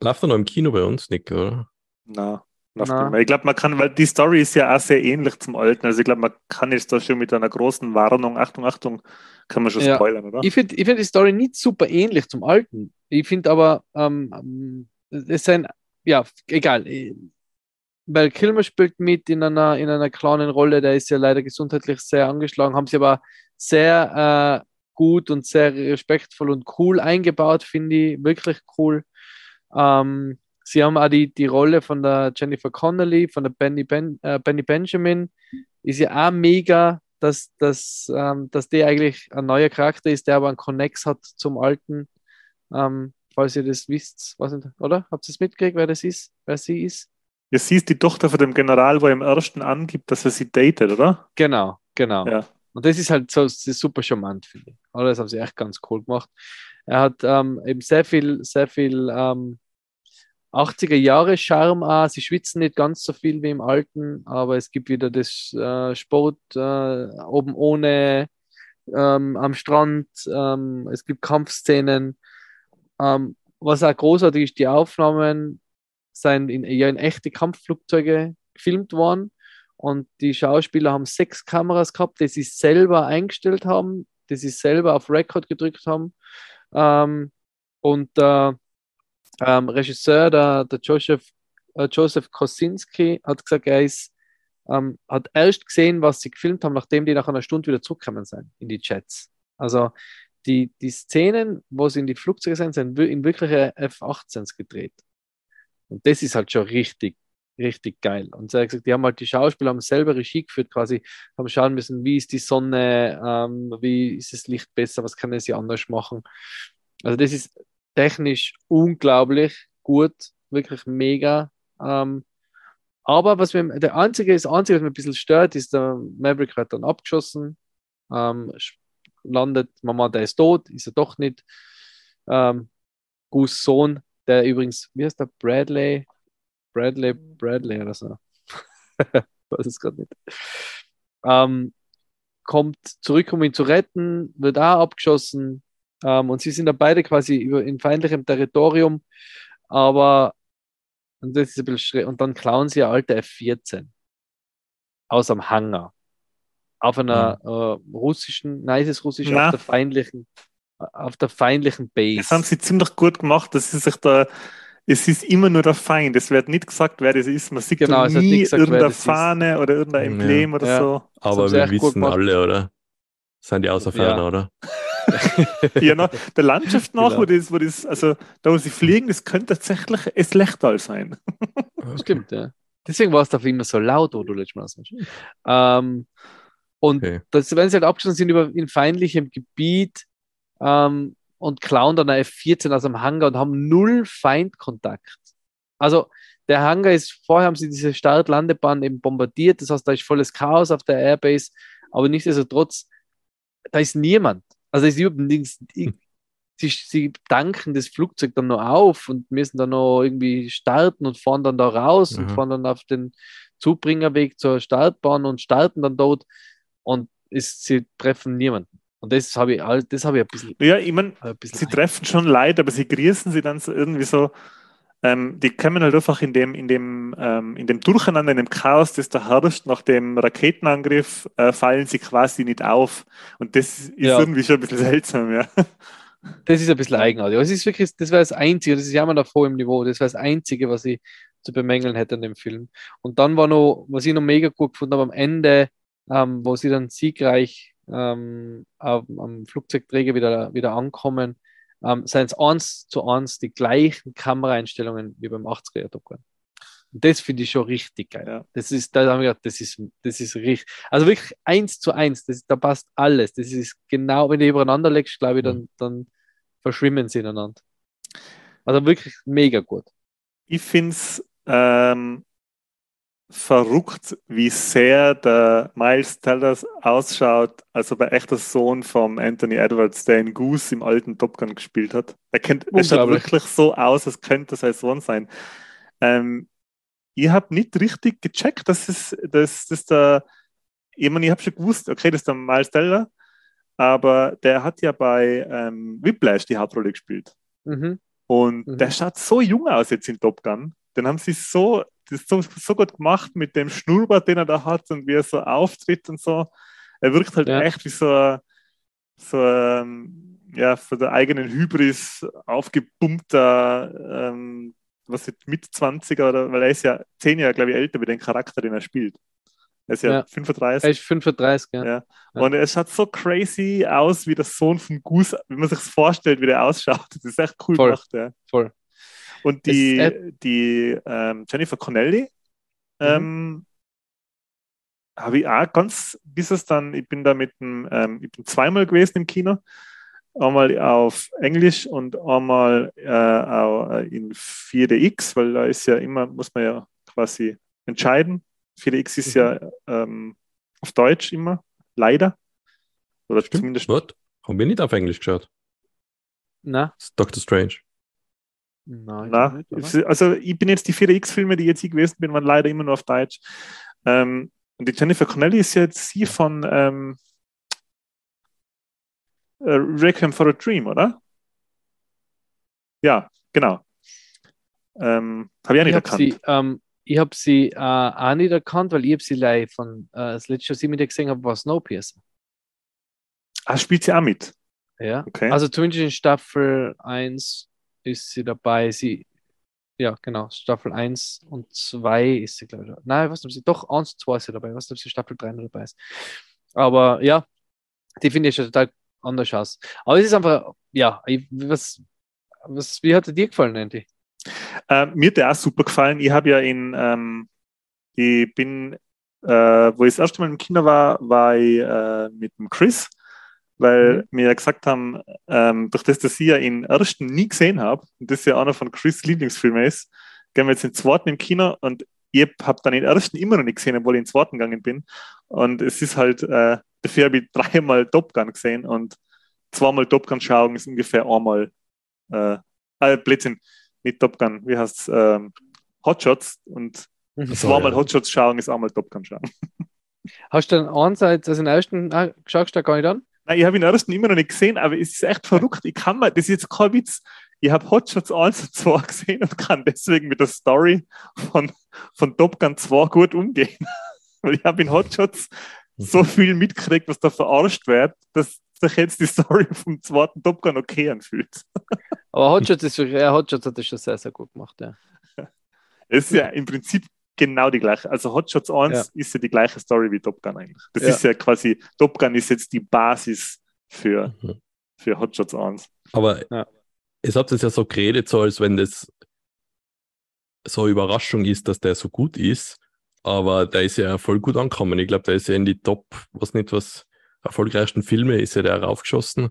Läuft er noch im Kino bei uns, Nick, oder? Na, Ich glaube, man kann, weil die Story ist ja auch sehr ähnlich zum alten. Also ich glaube, man kann jetzt da schon mit einer großen Warnung, Achtung, Achtung, kann man schon Ja. spoilern, oder? Ich finde ich find die Story nicht super ähnlich zum alten. Ich finde aber, ähm, ähm, es sind, ja, egal. Weil Kilmer spielt mit in einer, in einer kleinen Rolle, der ist ja leider gesundheitlich sehr angeschlagen, haben sie aber sehr äh, gut und sehr respektvoll und cool eingebaut, finde ich, wirklich cool. Ähm, sie haben auch die, die Rolle von der Jennifer Connelly, von der Benny, ben, äh, Benny Benjamin, ist ja auch mega, dass, dass, ähm, dass der eigentlich ein neuer Charakter ist, der aber einen Connex hat zum alten. Ähm, falls ihr das wisst, nicht, oder? Habt ihr es mitgekriegt, wer das ist, wer sie ist? Ja, sie ist die Tochter von dem General, wo er im ersten angibt, dass er sie datet, oder? Genau, genau. Ja. Und das ist halt so ist super charmant, finde ich. Oder das haben sie echt ganz cool gemacht. Er hat ähm, eben sehr viel, sehr viel ähm, 80er Jahre Charme auch. Sie schwitzen nicht ganz so viel wie im alten, aber es gibt wieder das äh, Sport äh, oben ohne ähm, am Strand. Ähm, es gibt Kampfszenen. Ähm, was auch großartig ist, die Aufnahmen sind in, ja, in echte Kampfflugzeuge gefilmt worden. Und die Schauspieler haben sechs Kameras gehabt, die sie selber eingestellt haben, die sie selber auf Record gedrückt haben. Ähm, und der ähm, Regisseur, der, der Joseph, äh, Joseph Kosinski, hat gesagt, er ist, ähm, hat erst gesehen, was sie gefilmt haben, nachdem die nach einer Stunde wieder zurückgekommen sind in die Chats. Also die, die Szenen, wo sie in die Flugzeuge sind, sind in wirkliche F-18s gedreht. Und das ist halt schon richtig, richtig geil. Und er hat gesagt, die haben halt die Schauspieler haben selber Regie geführt, quasi, haben schauen müssen, wie ist die Sonne, ähm, wie ist das Licht besser, was kann sie anders machen. Also das ist technisch unglaublich gut, wirklich mega. Ähm, aber was mir, der einzige, das Einzige, was mir ein bisschen stört, ist, der Maverick wird dann abgeschossen, ähm, landet, Mama, der ist tot, ist er doch nicht. Ähm, Gus Sohn, der übrigens, wie heißt der, Bradley, Bradley, Bradley oder so. weiß es gerade nicht. Ähm, kommt zurück, um ihn zu retten, wird auch abgeschossen. Ähm, und sie sind dann beide quasi über, in feindlichem Territorium, aber und, das ist ein bisschen schräg. und dann klauen sie eine alte F-14 aus am Hangar. Auf einer äh, russischen, nein, ist es russisch, auf der feindlichen, auf der feindlichen Base. Das haben sie ziemlich gut gemacht, dass sie sich da, es ist immer nur der Feind. Es wird nicht gesagt, wer das ist. Man sieht Genau, nie nicht gesagt, irgendeine das ist. Fahne oder irgendein Ja. Emblem oder Ja. so. Aber wir wissen alle, oder? Sind die außer Ja. Ferner, oder? Ja, na, der Landschaft nach, Genau. wo, das, wo das, also da wo sie fliegen, das könnte tatsächlich es Lechtal sein. Stimmt, ja. Deswegen war es dafür immer so laut, wo du letztes Mal sagst. Ähm, und Okay. das, wenn sie halt abgeschossen sind über in feindlichem Gebiet ähm, und klauen dann eine F-14 aus dem Hangar und haben null Feindkontakt. Also der Hangar ist, vorher haben sie diese Start-Landebahn eben bombardiert, das heißt, da ist volles Chaos auf der Airbase, aber nichtsdestotrotz, da ist niemand. Also da ist. Hm. Sie, sie tanken das Flugzeug dann noch auf und müssen dann noch irgendwie starten und fahren dann da raus und Aha. fahren dann auf den Zubringerweg zur Startbahn und starten dann dort und ist, sie treffen niemanden. Und das habe ich, das habe ich ein bisschen, Ja, ich meine, sie treffen schon Leid, aber sie grüßen sie dann so irgendwie so. Ähm, die kommen halt einfach in dem, in dem, ähm, in dem Durcheinander, in dem Chaos, das da herrscht, nach dem Raketenangriff, äh, fallen sie quasi nicht auf. Und das ist Ja. irgendwie schon ein bisschen seltsam, ja. Das ist ein bisschen eigenartig. Aber es ist wirklich, das war das Einzige, das ist ja immer noch vor im Niveau, das war das Einzige, was ich zu bemängeln hätte an dem Film. Und dann war noch, was ich noch mega gut gefunden habe, am Ende, ähm, wo sie dann siegreich ähm, am, am Flugzeugträger wieder, wieder ankommen, ähm, seien es eins zu eins die gleichen Kameraeinstellungen wie beim 80er Top Gun. Und das finde ich schon richtig geil. Ja. Das ist, da haben wir gedacht, das ist, das ist richtig. Also wirklich eins zu eins, das, da passt alles. Das ist genau, wenn du übereinander legst, glaube ich, dann, dann verschwimmen sie ineinander. Also wirklich mega gut. Ich finde es ähm, verrückt, wie sehr der Miles Tellers ausschaut, als ob er echt der Sohn von Anthony Edwards, der in Goose im alten Top Gun gespielt hat. Er, kennt, er schaut wirklich so aus, als könnte sein Sohn sein. Ähm, ich habe nicht richtig gecheckt, dass es dass, dass der, ich meine, ich habe schon gewusst, okay, das ist der Miles Teller, aber der hat ja bei ähm, Whiplash die Hauptrolle gespielt. Mhm. Und Mhm. der schaut so jung aus jetzt in Top Gun. Den haben sie so, das ist so, so gut gemacht mit dem Schnurrbart, den er da hat und wie er so auftritt und so. Er wirkt halt Ja. echt wie so, ein- so ein, ja, von der eigenen Hybris aufgepumpter, ähm, was ist mit 20er oder, weil er ist ja zehn Jahre, glaube ich, älter wie den Charakter, den er spielt. Er ist ja, Ja. 35. Er ist 35, ja. Ja. Ja. Und er schaut so crazy aus wie der Sohn von Goose, wie man sich vorstellt, wie der ausschaut. Das ist echt cool Voll. gemacht. Ja. Voll. Und die, Es- äh, die ähm, Jennifer Connelly Mhm. ähm, habe ich auch ganz, bis es dann, ich bin da mit dem, ähm, ich bin zweimal gewesen im Kino, einmal auf Englisch und einmal äh, auch äh, in 4DX, weil da ist ja immer, muss man ja quasi entscheiden. 4DX ist Mhm. ja ähm, auf Deutsch immer, leider. Oder Stimmt. zumindest What? Haben wir nicht auf Englisch geschaut? Na? Das ist Doctor Strange. Nein, ich Na, nicht, also ich bin jetzt die 4DX-Filme, die jetzt ich gewesen bin, waren leider immer nur auf Deutsch. Ähm, und die Jennifer Connelly ist jetzt sie von ähm, äh, Requiem for a Dream, oder? Ja, genau. Ähm, habe ich auch nicht Ich habe erkannt. sie, ähm, ich hab sie äh, auch nicht erkannt, weil ich habe sie live von äh, das letzte, was ich mit ihr gesehen habe, war Snowpiercer. Ah, spielt sie auch mit? Ja. Okay. Also zumindest in Staffel 1 ist sie dabei. Sie, ja, genau, Staffel 1 und 2 ist sie, glaube ich. Nein, ich weiß nicht, ob sie doch 1 und 2 ist sie dabei. Ich weiß nicht, ob sie Staffel 3 noch dabei ist. Aber ja, die finde ich schon total anders aus. Aber es ist einfach, ja, ich, was, was, wie hat dir gefallen, Andy? Äh, mir hat der auch super gefallen. Ich habe ja in, ähm, ich bin, äh, wo ich das erste Mal im Kino war, war ich äh, mit dem Chris, weil Mhm. mir ja gesagt haben, ähm, durch das, dass ich ja den ersten nie gesehen habe und das ja einer von Chris' Lieblingsfilmen ist, gehen wir jetzt den zweiten im Kino und ich habe dann den ersten immer noch nicht gesehen, obwohl ich in den zweiten gegangen bin. Und es ist halt, äh, dafür habe ich dreimal Top Gun gesehen und zweimal Top Gun schauen ist ungefähr einmal, äh, äh Blödsinn, nicht Top Gun, wie heißt es, ähm, Hotshots und Mhm. So, zweimal ja. Hotshots schauen ist einmal Top Gun schauen. Hast du den einerseits, also den ersten, ah, schaust du da gar nicht an? Nein, ich habe den ersten immer noch nicht gesehen, aber es ist echt verrückt. Ich kann mal, das ist jetzt kein Witz. Ich habe Hotshots 1 und 2 gesehen und kann deswegen mit der Story von, von Top Gun 2 gut umgehen. Weil ich habe in Hotshots so viel mitgekriegt, was da verarscht wird, dass sich jetzt die Story vom zweiten Top Gun okay anfühlt. Aber Hotshots ist ja, Hotshots hat das schon sehr, sehr gut gemacht, ja. Es ist ja im Prinzip genau die gleiche. Also Hotshots 1 Ja. ist ja die gleiche Story wie Top Gun eigentlich. Das Ja. ist ja quasi, Top Gun ist jetzt die Basis für, Mhm. für Hotshots 1. Aber Ja. es habt es ja so geredet, so als wenn das so eine Überraschung ist, dass der so gut ist. Aber der ist ja voll gut angekommen. Ich glaube, der ist ja in die Top, was nicht was, erfolgreichsten Filme ist ja der raufgeschossen.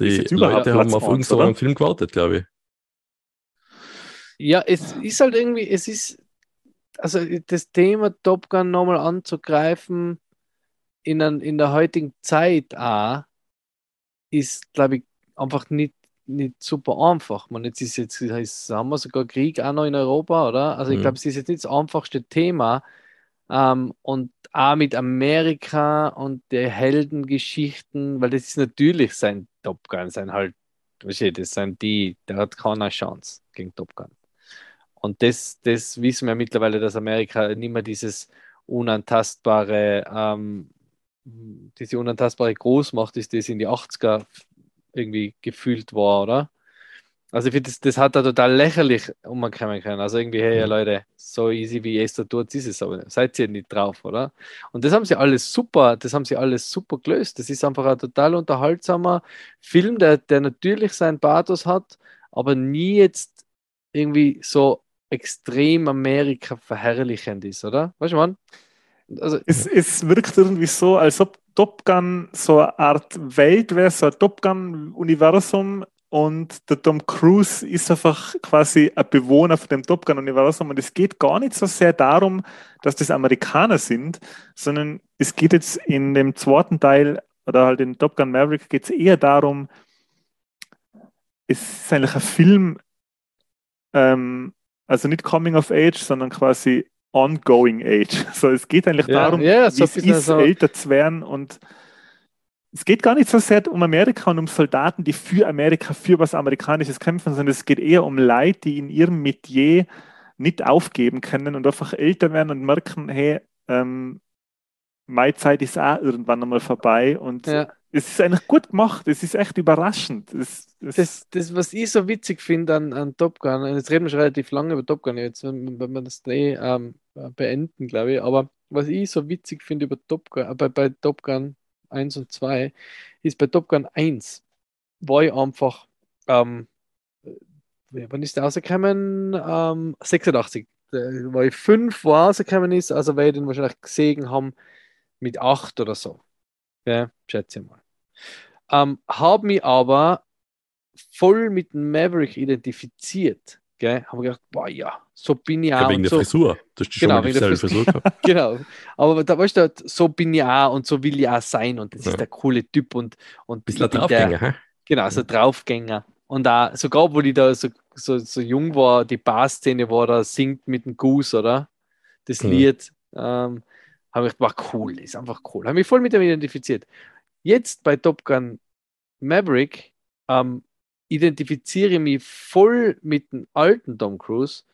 Die Leute haben Platz auf irgendeinen? Film gewartet, glaube ich. Ja, es ist halt irgendwie, es ist, also das Thema Top Gun nochmal anzugreifen in, an, in der heutigen Zeit auch, ist, glaube ich, einfach nicht, nicht super einfach. Man, jetzt ist jetzt, jetzt haben wir sogar Krieg auch noch in Europa, oder? Also ich Mhm. glaube, es ist jetzt nicht das einfachste Thema. Ähm, und auch mit Amerika und der Heldengeschichten, weil das ist natürlich sein Top Gun, sein halt, das sind die, der hat keine Chance gegen Top Gun. Und das, das wissen wir mittlerweile, dass Amerika nicht mehr dieses unantastbare, ähm, diese unantastbare Großmacht ist, das in die 80er irgendwie gefühlt war, oder? Also ich finde, das, das hat er total lächerlich umkommen können. Also irgendwie, hey Mhm. Leute, so easy wie es da tut, ist es aber. Seid ihr nicht drauf, oder? Und das haben sie alles super, das haben sie alles super gelöst. Das ist einfach ein total unterhaltsamer Film, der, der natürlich seinen Pathos hat, aber nie jetzt irgendwie so extrem Amerika verherrlichend ist, oder? Weißt du, man? Also, Es, es wirkt irgendwie so, als ob Top Gun so eine Art Welt wäre, so ein Top Gun-Universum und der Tom Cruise ist einfach quasi ein Bewohner von dem Top Gun-Universum und es geht gar nicht so sehr darum, dass das Amerikaner sind, sondern es geht jetzt in dem zweiten Teil oder halt in Top Gun Maverick geht es eher darum, es ist eigentlich ein Film, ähm, also nicht Coming of Age, sondern quasi Ongoing Age. So, es geht eigentlich Ja, darum, ja, so wie es ist, so- älter zu werden und es geht gar nicht so sehr um Amerika und um Soldaten, die für Amerika, für was Amerikanisches kämpfen, sondern es geht eher um Leute, die in ihrem Metier nicht aufgeben können und einfach älter werden und merken, hey, ähm, meine Zeit ist auch irgendwann einmal vorbei und ja. Es ist eigentlich gut gemacht, es ist echt überraschend. Es, es, Das, das, was ich so witzig finde an, an Top Gun, und jetzt reden wir schon relativ lange über Top Gun, jetzt wenn, wenn wir das eh ähm, beenden, glaube ich, aber was ich so witzig finde über Top Gun, äh, bei, bei Top Gun 1 und 2, ist bei Top Gun 1 war ich einfach, ähm, äh, wann ist der rausgekommen? Ähm, 86. Äh, Weil ich fünf war rausgekommen ist, also weil ich den wahrscheinlich gesehen haben mit acht oder so. Ja, schätze mal. Ähm, habe mich aber voll mit Maverick identifiziert. Gell? Habe gedacht, boah, ja, so bin ich Ja, auch. wegen und der so, Frisur. Du hast Genau, wegen der Frisur genau. Aber da weißt du, so bin ich auch und so will ich auch sein und das Ja. ist der coole Typ und, und ich bin Draufgänger, hä? Genau, so Draufgänger. Und auch, sogar wo ich da so, so, so jung war, die Bar-Szene, wo er da singt mit dem Goose, oder? Das Mhm. Lied, ähm, habe ich war cool, ist einfach cool. Habe mich voll mit dem identifiziert. Jetzt bei Top Gun Maverick ähm, identifiziere ich mich voll mit dem alten Tom Cruise,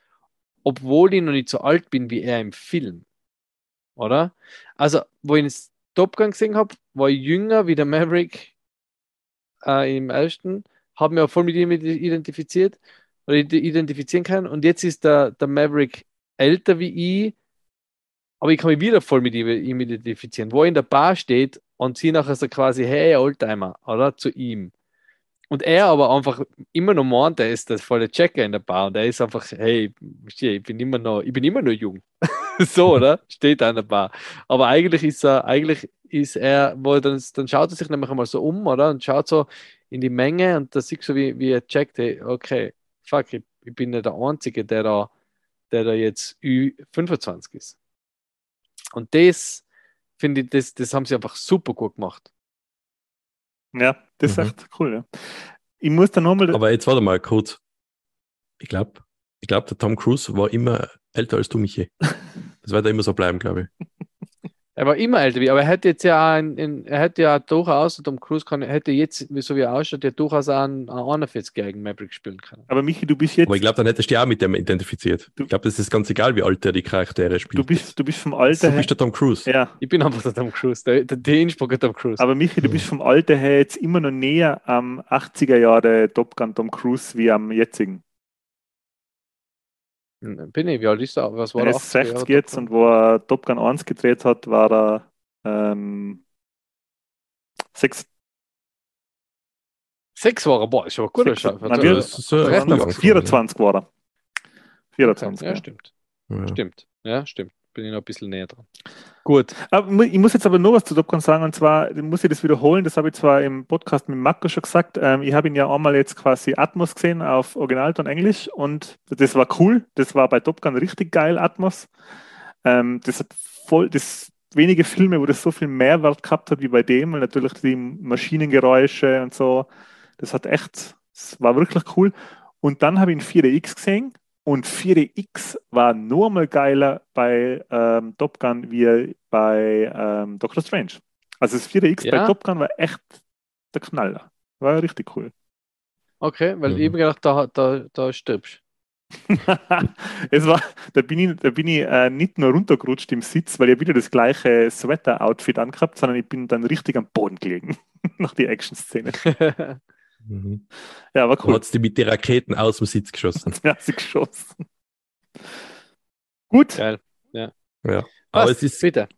obwohl ich noch nicht so alt bin wie er im Film. Oder? Also, wo ich das Top Gun gesehen habe, war ich jünger wie der Maverick äh, im ersten, habe mich auch voll mit ihm identifiziert oder identifizieren können. Und jetzt ist der, der Maverick älter wie ich, aber ich kann mich wieder voll mit ihm identifizieren. Wo er in der Bar steht und sie nachher so quasi, hey, Oldtimer, oder? Zu ihm. Und er aber einfach immer noch meint, er ist der volle Checker in der Bar und er ist einfach, hey, ich bin immer noch, ich bin immer noch jung. so, oder? Steht da in der Bar. Aber eigentlich ist er, eigentlich ist er, wo er dann, dann schaut er sich nämlich einmal so um, oder? Und schaut so in die Menge und da siehst du, wie, wie er checkt, hey, okay, fuck, ich, ich bin nicht der Einzige, der da, der da jetzt Ü25 ist. Und das, finde ich, das, das haben sie einfach super gut gemacht. ja, das ist Mhm. echt cool. Ja. Ich muss da nochmal. Aber jetzt warte mal kurz. Ich glaube, ich glaub, der Tom Cruise war immer älter als du, Michi. Das wird immer so bleiben, glaube ich. Er war immer älter wie, aber er hätte jetzt ja ein, ein, er hätte ja durchaus, Tom Cruise kann, hätte jetzt, so wie er ausschaut, ja durchaus auch einen, einen 41-jährigen Maverick spielen können. Aber Michi, du bist jetzt, Aber ich glaube, dann hättest du dich auch mit dem identifiziert. Du- Ich glaube, das ist ganz egal, wie alt der die Charaktere spielt. du bist, du bist vom du Alter her. bist der Tom Cruise. Ja, Ich bin einfach der Tom Cruise, der, der, der Innsbrucker Tom Cruise. aber Michi, du bist vom Alter her jetzt immer noch näher am 80er Jahre Top Gun Tom Cruise wie am jetzigen. Bin ich, wie alt ist er? Was war Er er? ist 60 jetzt und wo er Top Gun 1 gedreht hat, war er ähm, 6, Sechs war er, boah, ist ein guter Sechs-. Nein, wir- angefangen. 24 war er. 24. Ja, stimmt. Ja. Stimmt. Ja, stimmt. Bin ich noch ein bisschen näher dran. Gut. Aber mu- ich muss jetzt aber nur was zu Top Gun sagen, und zwar muss ich das wiederholen, das habe ich zwar im Podcast mit Marco schon gesagt, ähm, ich habe ihn ja einmal jetzt quasi Atmos gesehen auf Originalton Englisch und das war cool, das war bei Top Gun richtig geil, Atmos. Ähm, das hat voll, das wenige Filme, wo das so viel Mehrwert gehabt hat wie bei dem, und natürlich die Maschinengeräusche und so, das hat echt, das war wirklich cool. Und dann habe ich ihn 4DX gesehen und 4DX war nur mal geiler bei ähm, Top Gun wie bei ähm, Doctor Strange. Also das 4DX bei Ja. Top Gun war echt der Knaller. War richtig cool. Okay, weil Mhm. ich mir gedacht, da, da, da stirbst es war, da bin ich, da bin ich äh, nicht nur runtergerutscht im Sitz, weil ich wieder das gleiche Sweater-Outfit angehabt, sondern ich bin dann richtig am Boden gelegen nach der Action-Szene. du. Mhm. Ja, war cool. hat die mit den Raketen aus dem Sitz geschossen. Ja, sie geschossen. Gut. Geil. Ja. Aber Passt, es ist, bitte.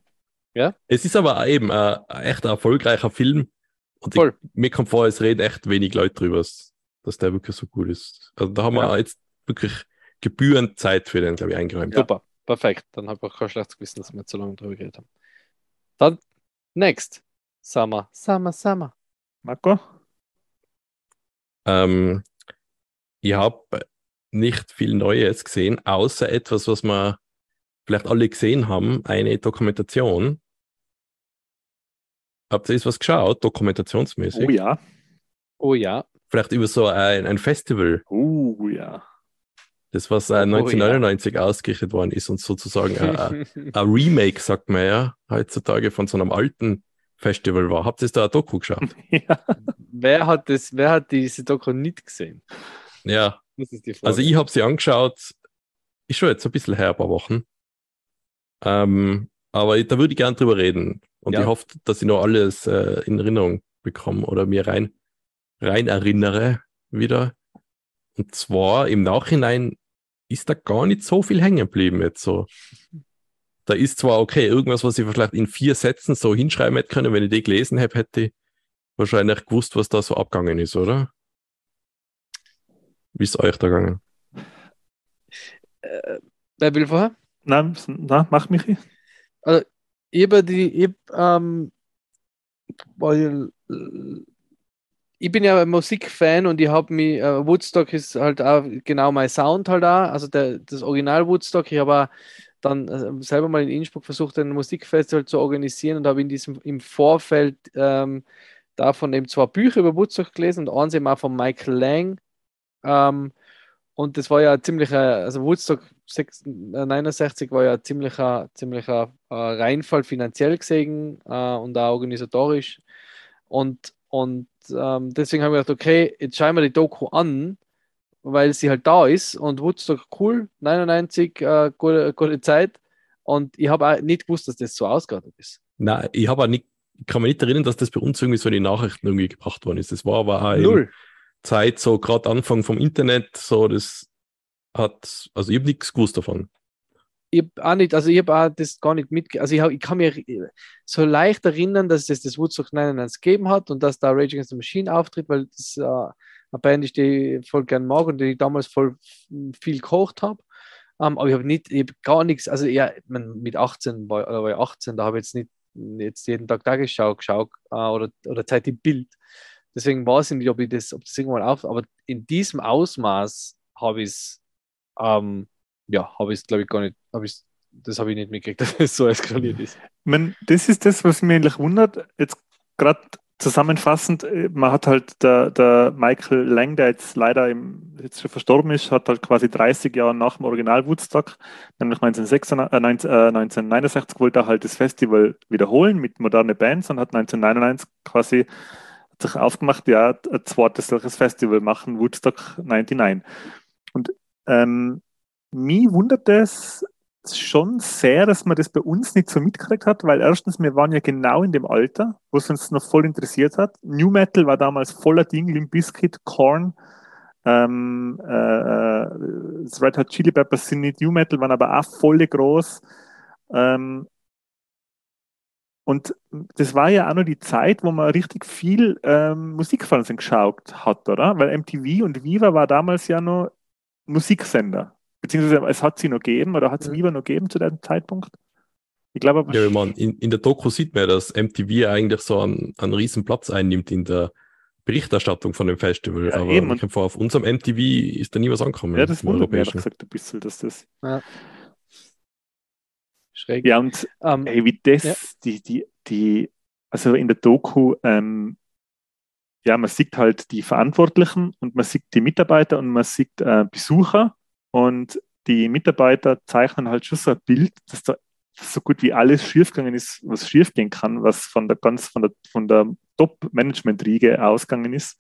es ist aber auch eben äh, ein echt erfolgreicher Film. Und ich, Voll. mir kommt vor, es reden echt wenig Leute drüber, dass der wirklich so gut ist. Also da haben Ja. wir jetzt wirklich gebührend Zeit für den, glaube ich, eingeräumt. Super, perfekt. Dann habe ich auch kein schlechtes Gewissen, dass wir zu lange drüber geredet haben. Dann, next. Summer, Summer, Summer. Marco? Ähm, ich habe nicht viel Neues gesehen, außer etwas, was wir vielleicht alle gesehen haben, eine Dokumentation. Habt ihr jetzt was geschaut, dokumentationsmäßig? Oh ja. Oh ja. Vielleicht über so ein, ein Festival, Oh ja. das was äh, Oh, 1999 ausgerichtet worden ist und sozusagen ein ein Remake, sagt man ja, heutzutage von so einem alten Festival war. Habt ihr da ein Doku geschaut? ja. wer, hat das, wer hat diese Doku nicht gesehen? ja, Das ist die Frage. Also ich habe sie angeschaut, ist schon jetzt ein bisschen her, ein paar Wochen. Ähm, aber da würde ich gern drüber reden. Und Ja. ich hoffe, dass ich noch alles äh, in Erinnerung bekomme oder mir rein, rein erinnere wieder. Und zwar im Nachhinein ist da gar nicht so viel hängen geblieben jetzt so. Da ist zwar okay, irgendwas, was ich vielleicht in vier Sätzen so hinschreiben hätte können, wenn ich die gelesen hätte, hätte ich wahrscheinlich gewusst, was da so abgegangen ist, oder? Wie ist euch da gegangen? äh, wer will vorher? Na, na, mach Michi. Ich habe die, ich, ähm, weil, äh, ich bin ja ein Musikfan und ich habe mich, äh, Woodstock ist halt auch genau mein Sound halt auch, also der, das Original Woodstock. Ich habe auch dann äh, selber mal in Innsbruck versucht, ein Musikfestival zu organisieren und habe in diesem, im Vorfeld ähm, davon eben zwei Bücher über Woodstock gelesen und eins eben auch von Michael Lang. Ähm, und das war ja ziemlich, also Woodstock 6, äh, 69 war ja ziemlicher, ziemlicher äh, Reinfall finanziell gesehen äh, und auch organisatorisch. Und, und ähm, deswegen haben wir gedacht, okay, jetzt schauen wir die Doku an, weil sie halt da ist und Woodstock cool, 99, äh, gute, gute Zeit. Und ich habe auch nicht gewusst, dass das so ausgeartet ist. Nein, ich habe auch nicht, ich kann mich nicht erinnern, dass das bei uns irgendwie so in die Nachrichten irgendwie gebracht worden ist. Das war aber auch Null. Zeit, so gerade Anfang vom Internet, so das hat, also ich habe nichts gewusst davon. Ich habe auch nicht, also ich habe auch das gar nicht mitge... Also ich, hab, ich kann mir so leicht erinnern, dass es das Woodstock 99 gegeben hat und dass da Rage Against the Machine auftritt, weil das äh, eine Band ist, die ich voll gern mag und die ich damals voll viel gekocht habe. Ähm, aber ich habe nicht, ich hab gar nichts, also ja, mit 18 war, oder war ich 18, da habe ich jetzt nicht jetzt jeden Tag Tagesschau geschaut äh, oder, oder Zeit im Bild. Deswegen weiß ich nicht, ob ich das, ob das irgendwann auf, aber in diesem Ausmaß habe ich es, ähm, ja, habe ich es, glaube ich, gar nicht, habe ich das habe ich nicht mitgekriegt, dass es so eskaliert ist. Ich das ist das, was mich eigentlich wundert. Jetzt gerade zusammenfassend, äh, man hat halt der, der Michael Lang, der jetzt leider im, jetzt schon verstorben ist, hat halt quasi 30 Jahre nach dem Original Woodstock, nämlich 1966, äh, 19, äh, 1969 wollte er halt das Festival wiederholen mit modernen Bands und hat 1999 quasi sich aufgemacht, ja, ein zweites solches Festival machen, Woodstock 99. Und ähm, mich wundert es schon sehr, dass man das bei uns nicht so mitgekriegt hat, weil erstens, wir waren ja genau in dem Alter, wo es uns noch voll interessiert hat. New Metal war damals voller Ding, Limp Bizkit, Korn, ähm, äh, das Red Hot Chili Peppers sind nicht New Metal, waren aber auch voll groß. Ähm, und das war ja auch noch die Zeit, wo man richtig viel ähm, Musikfernsehen geschaut hat, oder? Weil MTV und Viva war damals ja noch Musiksender beziehungsweise es hat sie noch gegeben oder hat es. Viva noch gegeben zu dem Zeitpunkt? Ich glaube aber, Ja, man in, in der Doku sieht man, ja, dass MTV eigentlich so einen, einen riesen Platz einnimmt in der Berichterstattung von dem Festival. Ja, aber eben. ich vor, auf unserem MTV ist da nie was angekommen. ja, das im wundert mich gesagt ein bisschen, dass das. Schräg. Ja, und Ähm, Ey, wie das, Ja. die, die, die, also in der Doku, ähm, ja, man sieht halt die Verantwortlichen und man sieht die Mitarbeiter und man sieht äh, Besucher und die Mitarbeiter zeichnen halt schon so ein Bild, dass da so gut wie alles schiefgegangen ist, was schiefgehen kann, was von der ganz von der von der Top-Management-Riege ausgegangen ist.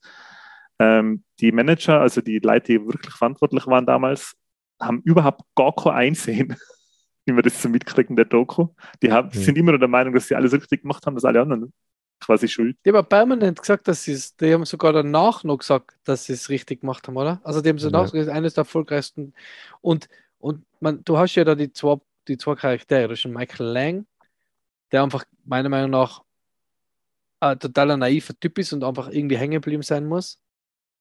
Ähm, die Manager, also die Leute, die wirklich verantwortlich waren damals, haben überhaupt gar kein Einsehen, wie man das so mitkriegt in der Doku. Die haben, Hm. sind immer noch der Meinung, dass sie alles richtig gemacht haben, dass alle anderen quasi schuld. Die haben permanent gesagt, dass sie es, die haben sogar danach noch gesagt, dass sie es richtig gemacht haben, oder? Also die haben so Ja. danach gesagt, eines der erfolgreichsten. Und, und man, du hast ja da die zwei, die zwei Charaktere, das ist Michael Lang, der einfach meiner Meinung nach ein totaler naiver Typ ist und einfach irgendwie hängen geblieben sein muss.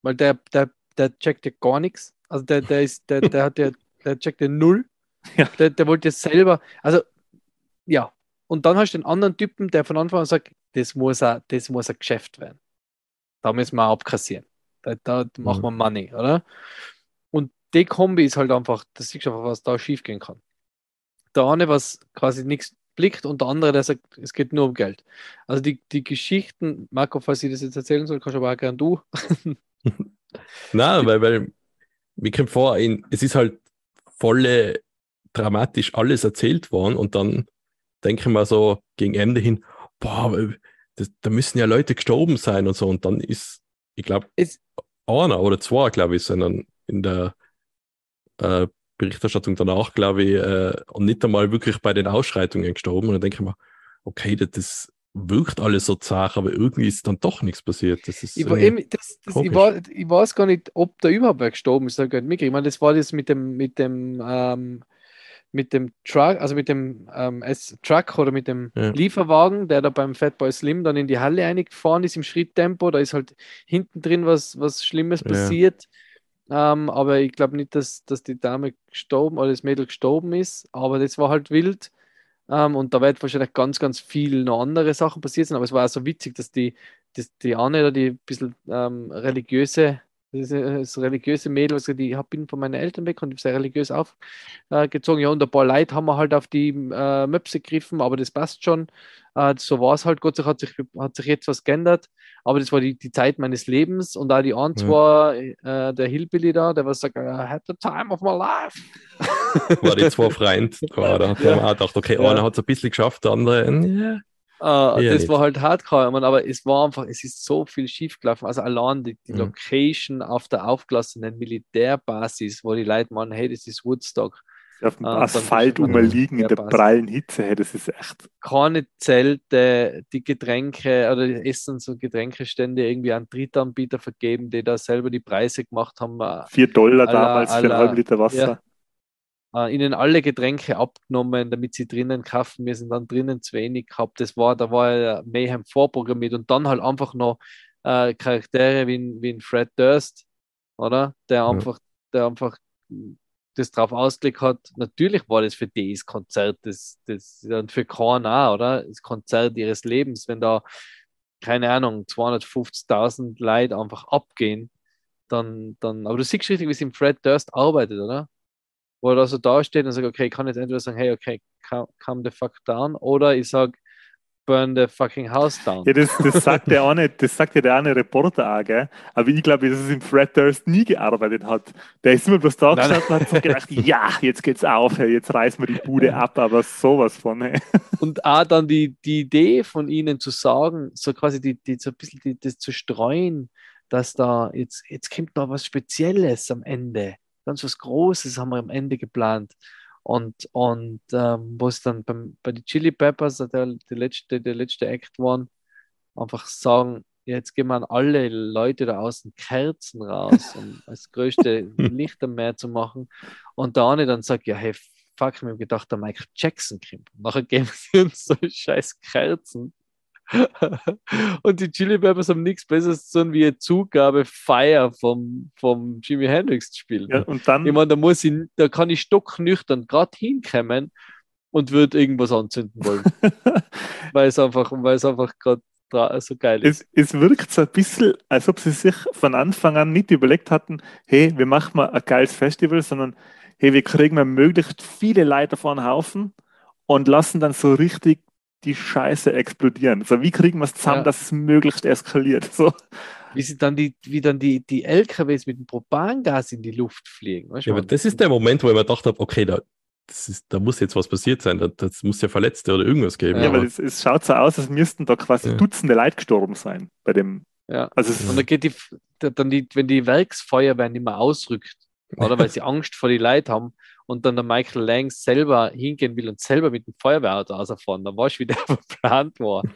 Weil der, der, der checkt ja gar nichts. Also der, der ist, der, der hat ja, der checkt ja null. Ja. Der, der wollte jetzt selber, also ja. Und dann hast du den anderen Typen, der von Anfang an sagt, das muss ein, das muss ein Geschäft werden. Da müssen wir abkassieren. Da, da machen wir Money, oder? Und die Kombi ist halt einfach, das siehst du einfach, was da schief gehen kann. Der eine, was quasi nichts blickt und der andere, der sagt, es geht nur um Geld. Also die, die Geschichten, Marco, falls ich das jetzt erzählen soll, kannst du aber auch gern du. Nein, weil, weil mir kommt vor, in, es ist halt volle dramatisch alles erzählt worden und dann denke ich mal so gegen Ende hin, boah, das, da müssen ja Leute gestorben sein und so und dann ist, ich glaube, einer oder zwei, glaube ich, sind dann in der äh, Berichterstattung danach, glaube ich, äh, und nicht einmal wirklich bei den Ausschreitungen gestorben und dann denke ich mir, okay, das, das wirkt alles so zart, aber irgendwie ist dann doch nichts passiert. Das ist Ich, war, eben, das, das, ich, war, ich weiß gar nicht, ob da überhaupt wer gestorben ist. Ich. Ich meine, das war das mit dem, mit dem, ähm, mit dem Truck, also mit dem ähm, Truck oder mit dem Ja. Lieferwagen, der da beim Fatboy Slim dann in die Halle eingefahren ist im Schritttempo. Da ist halt hinten drin was, was Schlimmes Ja. passiert. Ähm, aber ich glaube nicht, dass, dass die Dame gestorben oder das Mädel gestorben ist. Aber das war halt wild. Ähm, und da wird wahrscheinlich ganz, ganz viel noch andere Sachen passiert sein. Aber es war auch so witzig, dass die, dass die Anne, da die ein bisschen ähm, religiöse, das, äh, das religiöse Mädel, also die hab- bin von meinen Eltern weg und ich bin sehr religiös aufgezogen. Ja, und ein paar Leute haben wir halt auf die äh, Möpse gegriffen, aber das passt schon. Äh, so war es halt. Gott sei Dank hat sich, hat sich jetzt was geändert. Aber das war die, die Zeit meines Lebens und auch die ein, zwei, äh, der Hillbilly da, der was sagt, I had the time of my life. war die zwei Freunde. Ja. Da hat man auch gedacht, okay, Ja. einer hat es ein bisschen geschafft, der andere, ja. Eher das nicht. war halt hardcore, man, aber es war einfach, es ist so viel schief gelaufen. Also allein die, die Mhm. Location auf der aufgelassenen Militärbasis, wo die Leute meinen, hey, das ist Woodstock. Auf dem dann Asphalt rumliegen in der prallen Hitze, hey, das ist echt. Keine Zelte, die Getränke oder die Essens- und Getränkestände irgendwie an Drittanbieter vergeben, die da selber die Preise gemacht haben. Äh, 4 Dollar damals für einen halben Liter Wasser. Äh, ihnen alle Getränke abgenommen, damit sie drinnen kaufen. Wir sind dann drinnen zu wenig gehabt. Das war, da war ja Mayhem vorprogrammiert und dann halt einfach noch äh, Charaktere wie, ein- wie ein Fred Durst, oder? Der einfach, der einfach das drauf ausgelegt hat. Natürlich war das für die das Konzert, das, das und für Korn auch, oder? Das Konzert ihres Lebens, wenn da, keine Ahnung, 250.000 Leute einfach abgehen, dann, dann, aber du siehst richtig, wie es im Fred Durst arbeitet, oder? Wo er da so dasteht und sagt, okay, ich kann jetzt entweder sagen, hey, okay, calm, the fuck down, oder ich sage, burn the fucking house down. Ja, das, das sagt der eine, das sagt ja der eine Reporter auch, gell? Aber ich glaube, dass es im Fred Durst nie gearbeitet hat. Der ist immer bloß da gestanden und hat so gedacht, ja, jetzt geht's auf, hey, jetzt reißen wir die Bude ab, aber sowas von, hey. Und auch dann die, die Idee von ihnen zu sagen, so quasi die, die, so ein bisschen die, das zu streuen, dass da jetzt, jetzt kommt noch was Spezielles am Ende. Ganz was Großes haben wir am Ende geplant. Und, und ähm, wo es dann beim, bei den Chili Peppers, der, der, letzte, der letzte Act waren, einfach sagen, jetzt gehen wir an alle Leute da außen Kerzen raus, um als größte Licht am Meer zu machen. Und der eine dann sagt, ja, hey, fuck, ich hab gedacht, der Michael Jackson kommt. Und nachher geben sie uns so scheiß Kerzen. und die Chili Peppers haben nichts Besseres zu tun, wie eine Zugabe Fire vom, vom Jimi Hendrix zu spielen. Ja, und dann, Ich meine, da muss ich, da kann ich stocknüchtern gerade hinkommen und würde irgendwas anzünden wollen. weil es einfach, einfach gerade so geil ist. es, es wirkt so ein bisschen, als ob sie sich von Anfang an nicht überlegt hatten, hey, wir machen mal ein geiles Festival, sondern hey, wir kriegen mal möglichst viele Leute vor einen Haufen und lassen dann so richtig die Scheiße explodieren. So, wie kriegen wir es zusammen, Ja. dass es möglichst eskaliert? So. Wie, sie dann die, wie dann die, die LKWs mit dem Propangas in die Luft fliegen. Weißt du, Ja, aber das ist der Moment, wo ich mir gedacht habe, okay, da, das ist, da muss jetzt was passiert sein. Da, das muss ja Verletzte oder irgendwas geben. Ja, weil aber- es, es schaut so aus, als müssten da quasi Ja. Dutzende Leute gestorben sein bei dem. Ja. Also es, Und dann geht die, dann die, wenn die Werksfeuerwehr nicht mehr ausrückt, oder weil sie Angst vor die Leute haben und dann der Michael Lang selber hingehen will und selber mit dem Feuerwehrauto rausfahren, dann weißt du, wie der verplant war.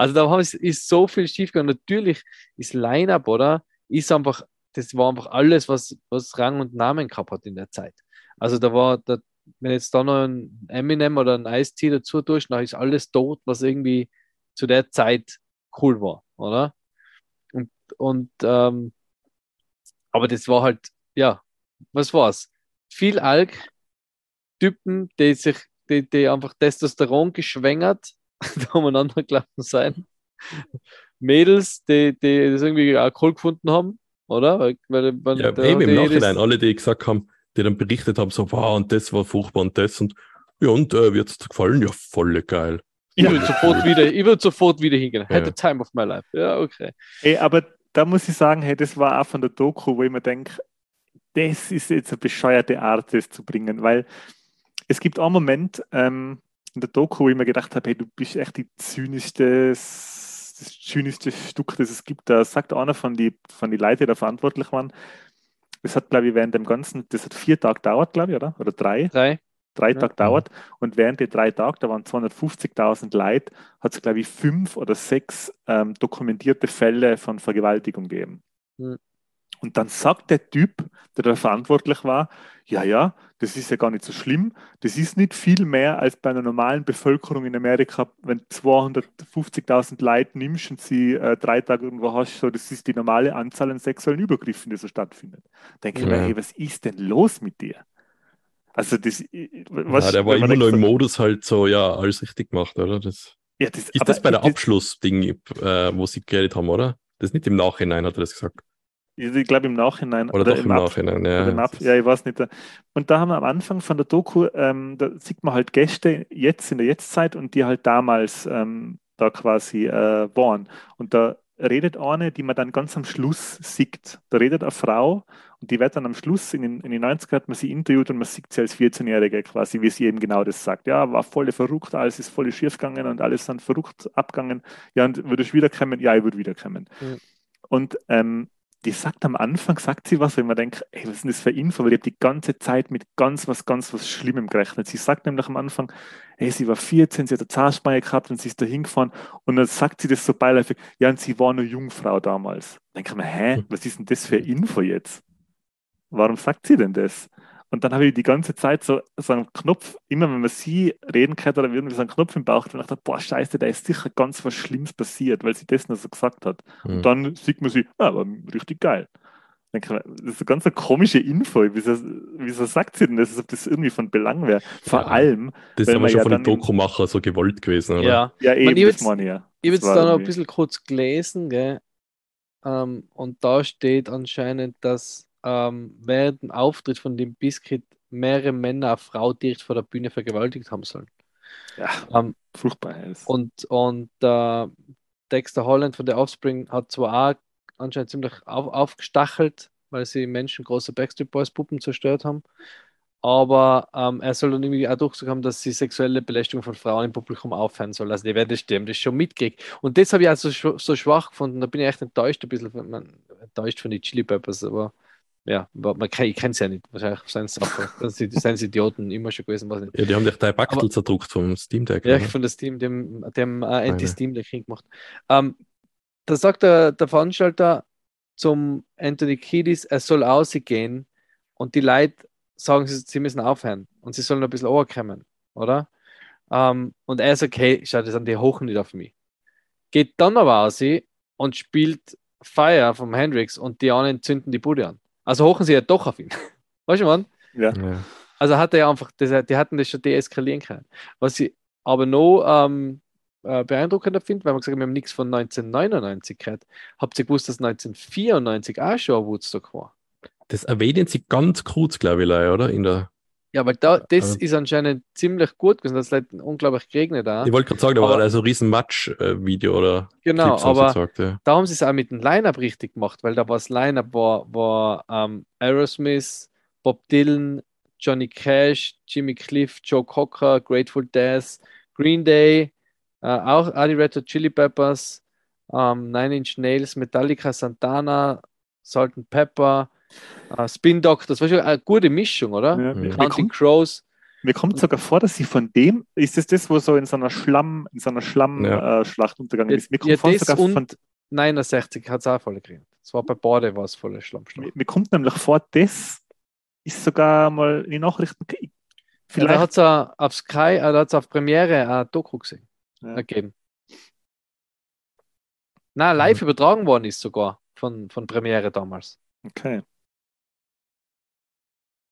Also da ist so viel schiefgegangen. Natürlich ist Line-Up, oder? Ist einfach, das war einfach alles, was, was Rang und Namen gehabt hat in der Zeit. Also da war, da, wenn jetzt da noch ein Eminem oder ein Ice-T dazu tust, dann ist alles tot, was irgendwie zu der Zeit cool war, oder? Und, und ähm, aber das war halt, ja, was war's? Viel Alk, Typen, die sich, die, die einfach Testosteron geschwängert, da umeinander gelaufen sein. Mädels, die, die das irgendwie Alkohol gefunden haben, oder? Weil, weil, Ja, da- eben im die- Nachhinein, das- alle, die gesagt haben, die dann berichtet haben, so, wow, und das war furchtbar und das und ja, und äh, wird es gefallen? Ja, voll geil. Ich würde sofort wieder, ich würde sofort wieder hingehen. Had Ja. the time of my life. Ja, okay. Ey, aber da muss ich sagen, hey, das war auch von der Doku, wo ich mir denke, das ist jetzt eine bescheuerte Art, das zu bringen, weil es gibt einen Moment ähm, in der Doku, wo ich mir gedacht habe, hey, du bist echt die zynischste, das zynischste Stück, das es gibt. Da sagt einer von die, von die Leute, die da verantwortlich waren, das hat, glaube ich, während dem Ganzen, das hat vier Tage gedauert, glaube ich, oder? Oder drei? Drei. drei Ja. Tage dauert. Und während der drei Tage, da waren 250.000 Leute, hat es, glaube ich, fünf oder sechs ähm, dokumentierte Fälle von Vergewaltigung gegeben. Mhm. Und dann sagt der Typ, der da verantwortlich war, ja, ja, das ist ja gar nicht so schlimm. Das ist nicht viel mehr als bei einer normalen Bevölkerung in Amerika, wenn 250.000 Leute nimmst und sie äh, drei Tage irgendwo hast, so, das ist die normale Anzahl an sexuellen Übergriffen, die so stattfindet. Denke ich mir, Ja. hey, was ist denn los mit dir? Also das, was, ja, der war immer noch im Modus halt so, ja, alles richtig gemacht, oder? Das, Ja, das, ist das bei der Abschlussding, äh, wo sie geredet haben, oder? Das ist nicht im Nachhinein, hat er das gesagt. Ich glaube im Nachhinein. Oder, doch im, Nachhinein, oder ja. im Ab- ja, ich weiß nicht. Und da haben wir am Anfang von der Doku, ähm, da sieht man halt Gäste jetzt in der Jetztzeit und die halt damals ähm, da quasi äh, waren. Und da redet eine, die man dann ganz am Schluss sieht. Da redet eine Frau und die wird dann am Schluss, in den, in den 90er hat man sie interviewt und man sieht sie als 14-Jährige quasi, wie sie eben genau das sagt. Ja, war voll verrückt, alles ist voll schief gegangen und alles dann verrückt abgegangen. Ja, und würdest du wiederkommen? Ja, ich würde wiederkommen. Mhm. Und ähm, die sagt am Anfang, sagt sie was, wenn man denkt, ey, was ist denn das für Info? Weil ich habe die ganze Zeit mit ganz was, ganz was Schlimmem gerechnet. Sie sagt nämlich am Anfang, hey, sie war 14, sie hat eine Zahnspange gehabt und sie ist da hingefahren und dann sagt sie das so beiläufig, ja, und sie war eine Jungfrau damals. Dann denke ich mir, hä, was ist denn das für Info jetzt? Warum sagt sie denn das? Und dann habe ich die ganze Zeit so, so einen Knopf, immer wenn man sie reden gehört oder irgendwie so einen Knopf im Bauch, dann dachte ich, boah, scheiße, da ist sicher ganz was Schlimmes passiert, weil sie das nur so gesagt hat. Hm. Und dann sieht man sie, ah, war richtig geil. Das ist eine ganz eine komische Info. Wieso, wieso sagt sie denn das, als ob das irgendwie von Belang wäre? Vor Ja. allem, Das ist aber man schon ja von den Dokumacher so gewollt gewesen, oder? Ja. ja, eben, ich das jetzt- meine ich ja. Ich habe jetzt da noch ein bisschen kurz gelesen, gell? Ähm, und da steht anscheinend, dass ähm, während dem Auftritt von dem Biscuit mehrere Männer eine Frau direkt vor der Bühne vergewaltigt haben sollen. Ja, Ähm, furchtbar und und äh, Dexter Holland von der Offspring hat zwar auch anscheinend ziemlich auf, aufgestachelt, weil sie Menschen große Backstreet Boys Puppen zerstört haben. Aber ähm, er soll dann irgendwie auch durchgesagt haben, dass sie sexuelle Belästigung von Frauen im Publikum aufhören soll. Also die werden das stimmen, das schon mitgekriegt. Und das habe ich also so, so schwach gefunden. Da bin ich echt enttäuscht, ein bisschen von, man, enttäuscht von den Chili Peppers, aber ja, aber man kann, ich kenne es ja nicht. Wahrscheinlich sind es Idioten immer schon gewesen, weiß nicht. Ja, die haben dich drei Aber- Backel zerdruckt vom Steam Deck. Ja, oder? von das Team, dem, dem äh, Anti-Steam Deck gemacht. Ähm, da sagt der, der Veranstalter zum Anthony Kiedis, er soll ausgehen und die Leute sagen, sie, sie müssen aufhören und sie sollen ein bisschen overkommen, oder? Ähm, und er sagt, hey, schau, das sind die hochen nicht auf mich. geht dann aber aus und spielt Fire vom Hendrix und die anderen zünden die Bude an. Also hochen sie ja doch auf ihn. Weißt du, Mann? Ja. Ja. Also hat er einfach, das, die hatten das schon deeskalieren können. Was ich aber noch ähm, äh, beeindruckender finde, weil wir gesagt haben, wir haben nichts von 1999 gehört. Habt ihr gewusst, dass 1994 auch schon ein Woodstock war? Das erwähnen sie ganz kurz, glaube ich, leider, oder? In der, Ja, weil da, das Also- ist anscheinend ziemlich gut gewesen. Das hat unglaublich geregnet da. ich wollte gerade sagen, da war Aber- da so ein riesen Match-Video oder Genau, Clips, aber gesagt, ja. da haben sie es auch mit dem Line-Up richtig gemacht, weil da war das Line-Up war, war ähm, Aerosmith, Bob Dylan, Johnny Cash, Jimmy Cliff, Joe Cocker, Grateful Dead, Green Day, äh, auch die Red Hot Chili Peppers, ähm, Nine Inch Nails, Metallica, Santana, Salt and Pepper, äh, Spin Doctor, das war schon eine gute Mischung, oder? Ja, Mhm. Counting kommt, Crows, mir kommt sogar vor, dass sie von dem, ist es das, wo so in so einer Schlamm, in so einer Ja. Schlammschlacht äh, Schlacht untergegangen Ja, ist? Mir kommt ja, vor, das sogar von, 69 hat es auch voll gekriegt. Das war bei Bade war es voller Schlammschlacht. mir, mir kommt nämlich vor, das ist sogar mal in den Nachrichten. Ja, da Vielleicht. hat es auf Sky, äh, da hat es auf Premiere ein Doku gesehen, Ja. ergeben. Na, live übertragen worden ist sogar von, von Premiere damals. okay.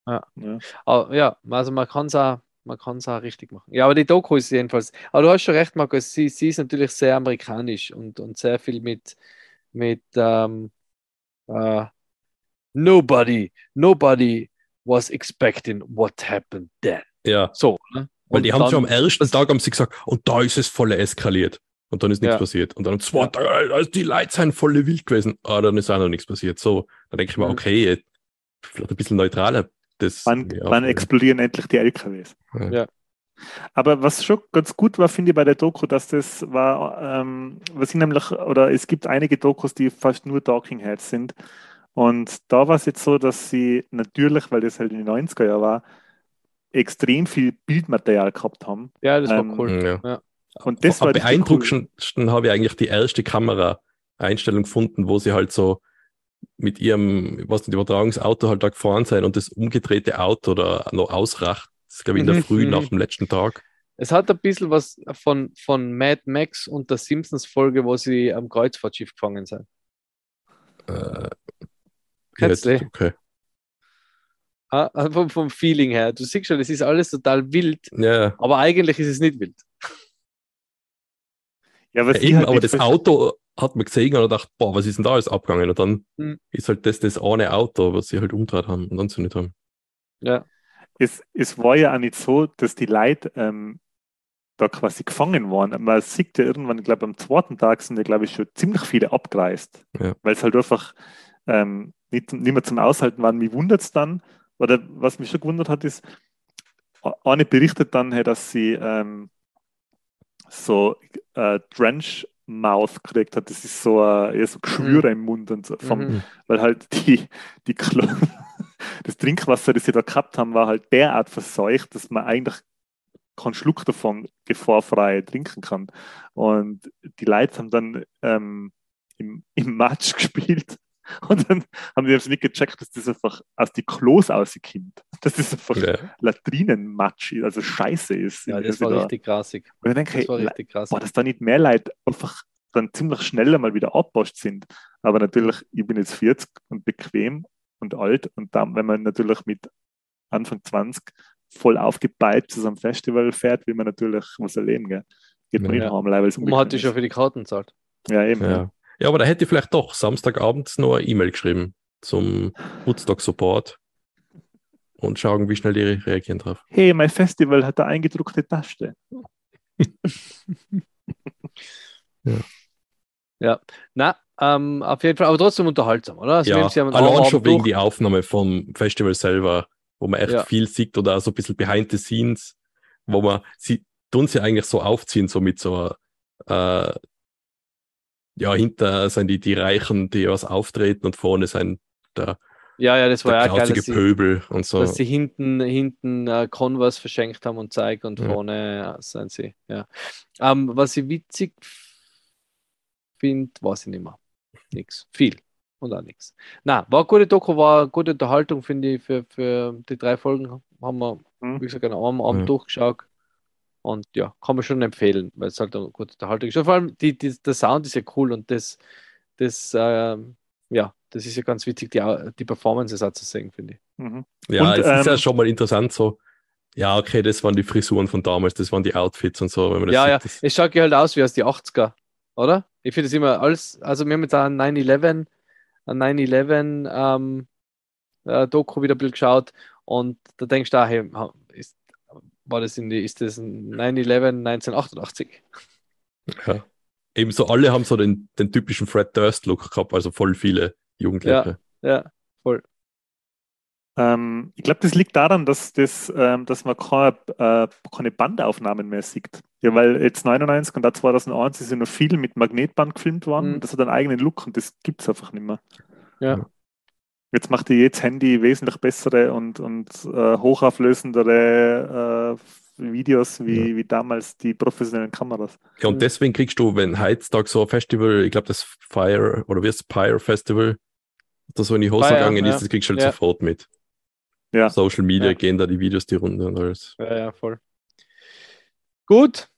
Ja. Ja. Aber, ja, also man kann es auch, man kann's auch richtig machen. Ja, aber die Doku ist jedenfalls. Aber du hast schon recht, Markus, sie, sie ist natürlich sehr amerikanisch und, und sehr viel mit, mit ähm, äh, Nobody, nobody was expecting what happened then. ja. So, ne? Weil Und die haben dann- schon am ersten Tag haben sie gesagt, und da ist es voll eskaliert. Und dann ist nichts Ja. passiert. Und dann am zweiten Tag, äh, also die Leute sind voll wild gewesen. Ah, dann ist auch noch nichts passiert. So, dann denke ich mir, Mhm. okay, vielleicht ein bisschen neutraler. Das, Wann, ja, wann ja. explodieren endlich die LKWs? Ja. Ja. Aber was schon ganz gut war, finde ich bei der Doku, dass das war, ähm, was ich nämlich, oder es gibt einige Dokus, die fast nur Talking Heads sind. Und da war es jetzt so, dass sie natürlich, weil das halt in den 90er Jahren war, extrem viel Bildmaterial gehabt haben. Ja, das war Ähm, cool. Ja. Ja. Und das Am war beeindruckendsten habe ich eigentlich die erste Kamera-Einstellung gefunden, wo sie halt so mit ihrem, was nicht, Übertragungsauto halt da gefahren sein und das umgedrehte Auto da noch ausracht. Das glaube ich, in der Mhm, Früh nach dem letzten Tag. Es hat ein bisschen was von, von Mad Max und der Simpsons-Folge, wo sie am Kreuzfahrtschiff gefangen sind. Äh, jetzt- okay. Ah, ah, vom, vom Feeling her. Du siehst schon, es ist alles total wild, Ja, aber eigentlich ist es nicht wild. Ja, ja, eben, halt aber das Auto hat man gesehen und gedacht, boah, was ist denn da alles abgegangen? Und dann Mhm. ist halt das das eine Auto, was sie halt umgedreht haben und anzündet haben. Ja. es, es war ja auch nicht so, dass die Leute ähm, da quasi gefangen waren. Man sieht ja irgendwann, ich glaube, am zweiten Tag sind ja, glaube ich, schon ziemlich viele abgereist, Ja. weil es halt einfach ähm, nicht, nicht mehr zum Aushalten waren. Mich wundert es dann, oder was mich schon gewundert hat, ist, eine berichtet dann, hey, dass sie ähm, so äh, Drench Mouth gekriegt hat. Das ist so, äh, eher so Geschwüre im Mund und so, vom, Mhm. weil halt die, die Klo das Trinkwasser, das sie da gehabt haben, war halt derart verseucht, dass man eigentlich keinen Schluck davon gefahrfrei trinken kann. Und die Leute haben dann ähm, im, im Match gespielt und dann haben die das nicht gecheckt, dass das einfach aus die Klos rauskommt. Dass das einfach Ja. Latrinenmatsch, ist, also Scheiße ist. Ja, das war da- richtig grassig. Und ich denke, Das war richtig krass. boah, dass da nicht mehr Leute einfach dann ziemlich schnell einmal wieder abpasst sind. Aber natürlich, ich bin jetzt 40 und bequem und alt und dann, wenn man natürlich mit Anfang 20 voll aufgepeitscht zu so einem Festival fährt, will man natürlich was erleben. Gell? Geht man Ja. nicht haben, weil es man hat die unbequem schon für die Karten gezahlt. Ja, eben. Ja. Ja. ja, aber da hätte ich vielleicht doch Samstagabend noch eine E-Mail geschrieben zum Woodstock Support und schauen, wie schnell die reagieren drauf. Hey, mein Festival hat eine eingedruckte Taste. Na, ähm, auf jeden Fall, aber trotzdem unterhaltsam, oder? Also ja, allein schon wegen durch- die Aufnahme vom Festival selber, wo man echt Ja. viel sieht oder so ein bisschen behind the scenes, wo man, sie tun sie eigentlich so aufziehen, so mit so, äh, ja, hinter sind die, die Reichen, die was auftreten und vorne sind der, Ja, ja, das war der ja geil, dass sie, Pöbel und so. dass sie hinten, hinten äh, Converse verschenkt haben und zeigt und Ja. vorne sind sie. Ja. Ähm, was ich witzig finde, weiß ich nicht mehr. Nix. Viel. Und auch nichts. Na, war eine gute Doku, war eine gute Unterhaltung, finde ich, für, für die drei Folgen haben wir, Hm. wie gesagt, einem Abend Ja. durchgeschaut. Und ja, kann man schon empfehlen, weil es halt eine gute Unterhaltung ist. Und vor allem die, die, der Sound ist ja cool und das, das, ähm, ja, das ist ja ganz witzig, die, die Performances auch zu sehen, finde ich. Mhm. Ja, Und, es ist ja ähm, schon mal interessant so. Ja, okay, das waren die Frisuren von damals, das waren die Outfits und so. Wenn man das Ja, sieht, ja, Das, es schaut ja halt aus wie aus die 80er, oder? Ich finde es immer alles, also wir haben jetzt auch ein 9-11, ein 9-11 ähm, äh, Doku wieder ein bisschen geschaut und da denkst du auch, hey, war das in die, ist das ein 9-11 1988? ja. Ebenso alle haben so den, den typischen Fred Durst-Look gehabt, also voll viele Jugendliche. Ja, voll. Ähm, ich glaube, das liegt daran, dass, das, ähm, dass man keine, äh, keine Bandaufnahmen mehr sieht. Ja, weil jetzt 99 und da 2001 ist ja noch viel mit Magnetband gefilmt worden. Mhm. Das hat einen eigenen Look und das gibt es einfach nicht mehr. Ja. Jetzt macht dir jedes Handy wesentlich bessere und, und äh, hochauflösendere äh, Videos wie, wie damals die professionellen Kameras. Ja, und deswegen kriegst du, wenn heutzutage so ein Festival, ich glaube, das Fire oder wie ist es, Pyre Festival, da so in die Hose Fire, gegangen ja. ist, das kriegst du halt Ja. sofort mit. Ja. Social Media Ja. gehen da die Videos die Runde und alles. Ja, ja, voll. Gut.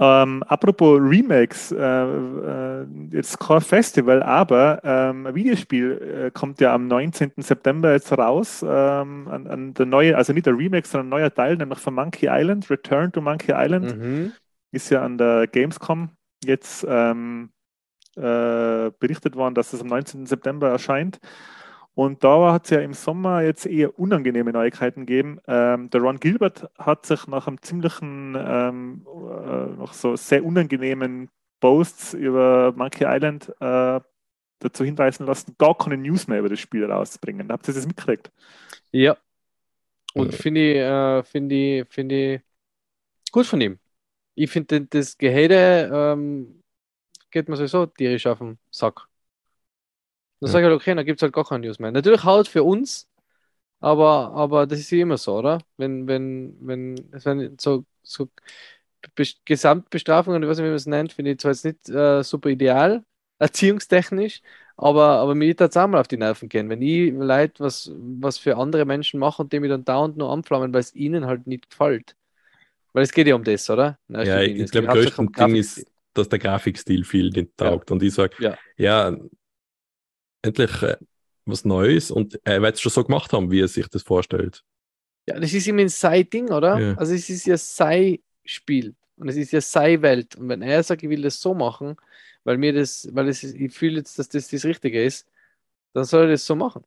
Ähm, apropos Remakes, äh, äh, jetzt kein Festival, aber ähm, ein Videospiel äh, kommt ja am 19. September jetzt raus. Ähm, an, an der neue, also nicht der Remake, sondern ein neuer Teil, nämlich von Monkey Island, Return to Monkey Island, Mhm. ist ja an der Gamescom jetzt ähm, äh, berichtet worden, dass es am 19. September erscheint. Und da hat es ja im Sommer jetzt eher unangenehme Neuigkeiten gegeben. Ähm, der Ron Gilbert hat sich nach einem ziemlichen, ähm, äh, noch so sehr unangenehmen Posts über Monkey Island äh, dazu hinreißen lassen, gar keine News mehr über das Spiel rauszubringen. Habt ihr das mitgekriegt? Ja. Und Ja. finde ich, äh, finde ich, finde ich gut von ihm. Ich finde das Gehede ähm, geht mir sowieso tierisch auf den Sack. Dann Ja. sage ich halt, okay, dann gibt es halt gar keine News mehr. Natürlich halt für uns, aber, aber das ist ja immer so, oder? Wenn, wenn, wenn, wenn so, so Bes- Gesamtbestrafungen, ich weiß nicht, wie man es nennt, finde ich zwar jetzt nicht äh, super ideal, erziehungstechnisch, aber, aber mir wird auch mal auf die Nerven gehen. Wenn ich Leute was, was für andere Menschen mache und die mich dann dauernd nur anflammen, weil es ihnen halt nicht gefällt. Weil es geht ja um das, oder? Erster Ja, ich, Es glaube, größten Ding ist, dass der Grafikstil viel nicht taugt. Und ich sage, Ja. ja, endlich äh, was Neues und er wird es schon so gemacht haben, wie er sich das vorstellt. Ja, das ist immer ein Sei-Ding, oder? Ja. Also es ist ja Sei-Spiel und es ist ja Sei-Welt. Und wenn er sagt, ich will das so machen, weil mir das, weil es, ist- ich fühle jetzt, dass das das Richtige ist, dann soll er das so machen.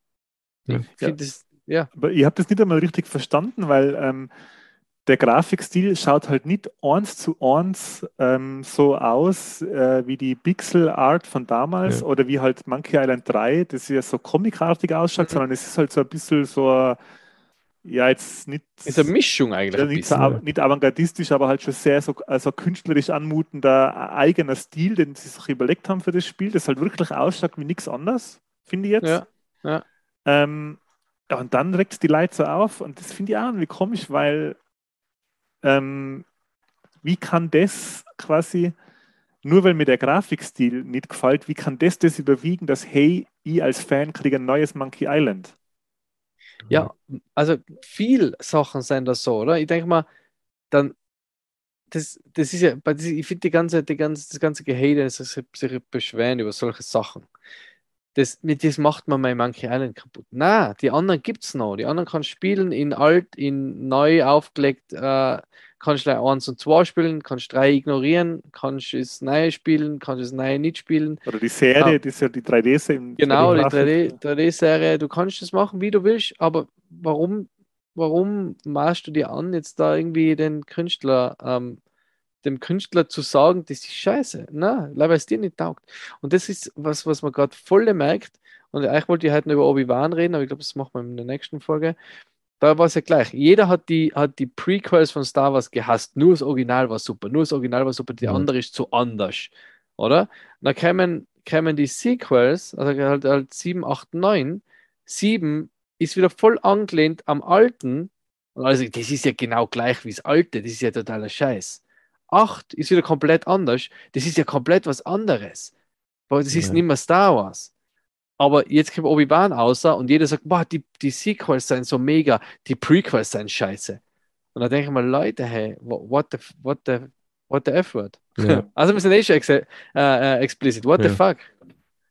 Ja. Ich finde das, ja, Aber ich habe das nicht einmal richtig verstanden, weil ähm, der Grafikstil schaut halt nicht eins zu eins ähm, so aus äh, wie die Pixel Art von damals Ja. oder wie halt Monkey Island 3, das ja so comicartig ausschaut, Mhm. sondern es ist halt so ein bisschen so, ein- ja, jetzt nicht, ist eine Mischung eigentlich ja, nicht, so, bisschen. av- nicht avantgardistisch, aber halt schon sehr so also künstlerisch anmutender eigener Stil, den sie sich überlegt haben für das Spiel, das halt wirklich ausschaut wie nichts anderes, finde ich jetzt. Ja, ja. Ähm, ja, und dann regt die Leute so auf und das finde ich auch irgendwie komisch, weil ähm, wie kann das quasi, nur weil mir der Grafikstil nicht gefällt, wie kann das das überwiegen, dass hey, ich als Fan kriege ein neues Monkey Island? Ja, also viel Sachen sind das so, oder? Ich denke mal, dann, das, das ist ja, ich finde die ganze, die ganze, das ganze Gehate, sich, sich beschweren über solche Sachen. Das, mit das macht man mein Monkey Island kaputt. Na, die anderen gibt es noch. Die anderen kannst spielen in alt, in neu aufgelegt, äh, kannst gleich 1 und 2 spielen, kannst 3 ignorieren, kannst das neue spielen, kannst das neue nicht spielen. Oder die Serie, Ja. das ist ja die 3D im Genau, die 3D-Grafik. 3D 3D-Serie, du kannst das machen, wie du willst, aber warum, warum maßt du dir an, jetzt da irgendwie den Künstler, ähm, dem Künstler zu sagen, das ist scheiße? Na, weil es dir nicht taugt. Und das ist was, was man gerade voll merkt. Und eigentlich wollte ich heute noch über Obi-Wan reden, aber ich glaube, das machen wir in der nächsten Folge. Da war es ja gleich. Jeder hat die, hat die Prequels von Star Wars gehasst. Nur das Original war super. Nur das Original war super. Die Mhm. andere ist zu anders. Oder? Dann kämen, kämen die Sequels, also halt, halt 7, 8, 9. 7 ist wieder voll angelehnt am alten. Und also, das ist ja genau gleich wie das alte. Das ist ja totaler Scheiß. 8 ist wieder komplett anders. Das ist ja komplett was anderes. Aber das ist Ja. nicht mehr Star Wars. Aber jetzt kommt Obi-Wan außer und jeder sagt, boah, die, die Sequels sind so mega, die Prequels sind scheiße. Und dann denke ich mal, Leute, hey, what the, what the, what the F-Word? Ja. Also wir sind eh schon ex äh, äh, explicit. What Ja. the fuck?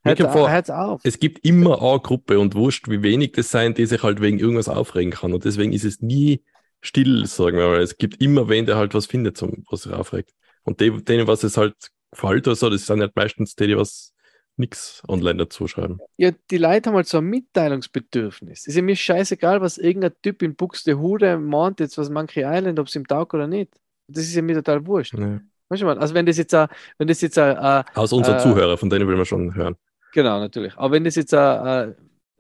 Mir kommt vor, Hört's auf. Es gibt immer eine Gruppe und wurscht, wie wenig das sein, die sich halt wegen irgendwas aufregen kann. Und deswegen ist es nie still, sagen wir mal. Es gibt immer wen, der halt was findet, zum, was sich aufregt. Und die, denen, was es halt gefällt oder so, das sind halt meistens die, die was nix online dazu schreiben. Ja, die Leute haben halt so ein Mitteilungsbedürfnis. Ist ja mir scheißegal, was irgendein Typ in Buxtehude meint, jetzt was Monkey Island, ob es ihm taugt oder nicht. Das ist ja mir total wurscht. Ja. Weißt du mal, also wenn das jetzt, ein- wenn das jetzt ein, ein, Aus unseren Äh, Zuhörer, von denen will man schon hören. Genau, natürlich. Aber wenn das jetzt, äh,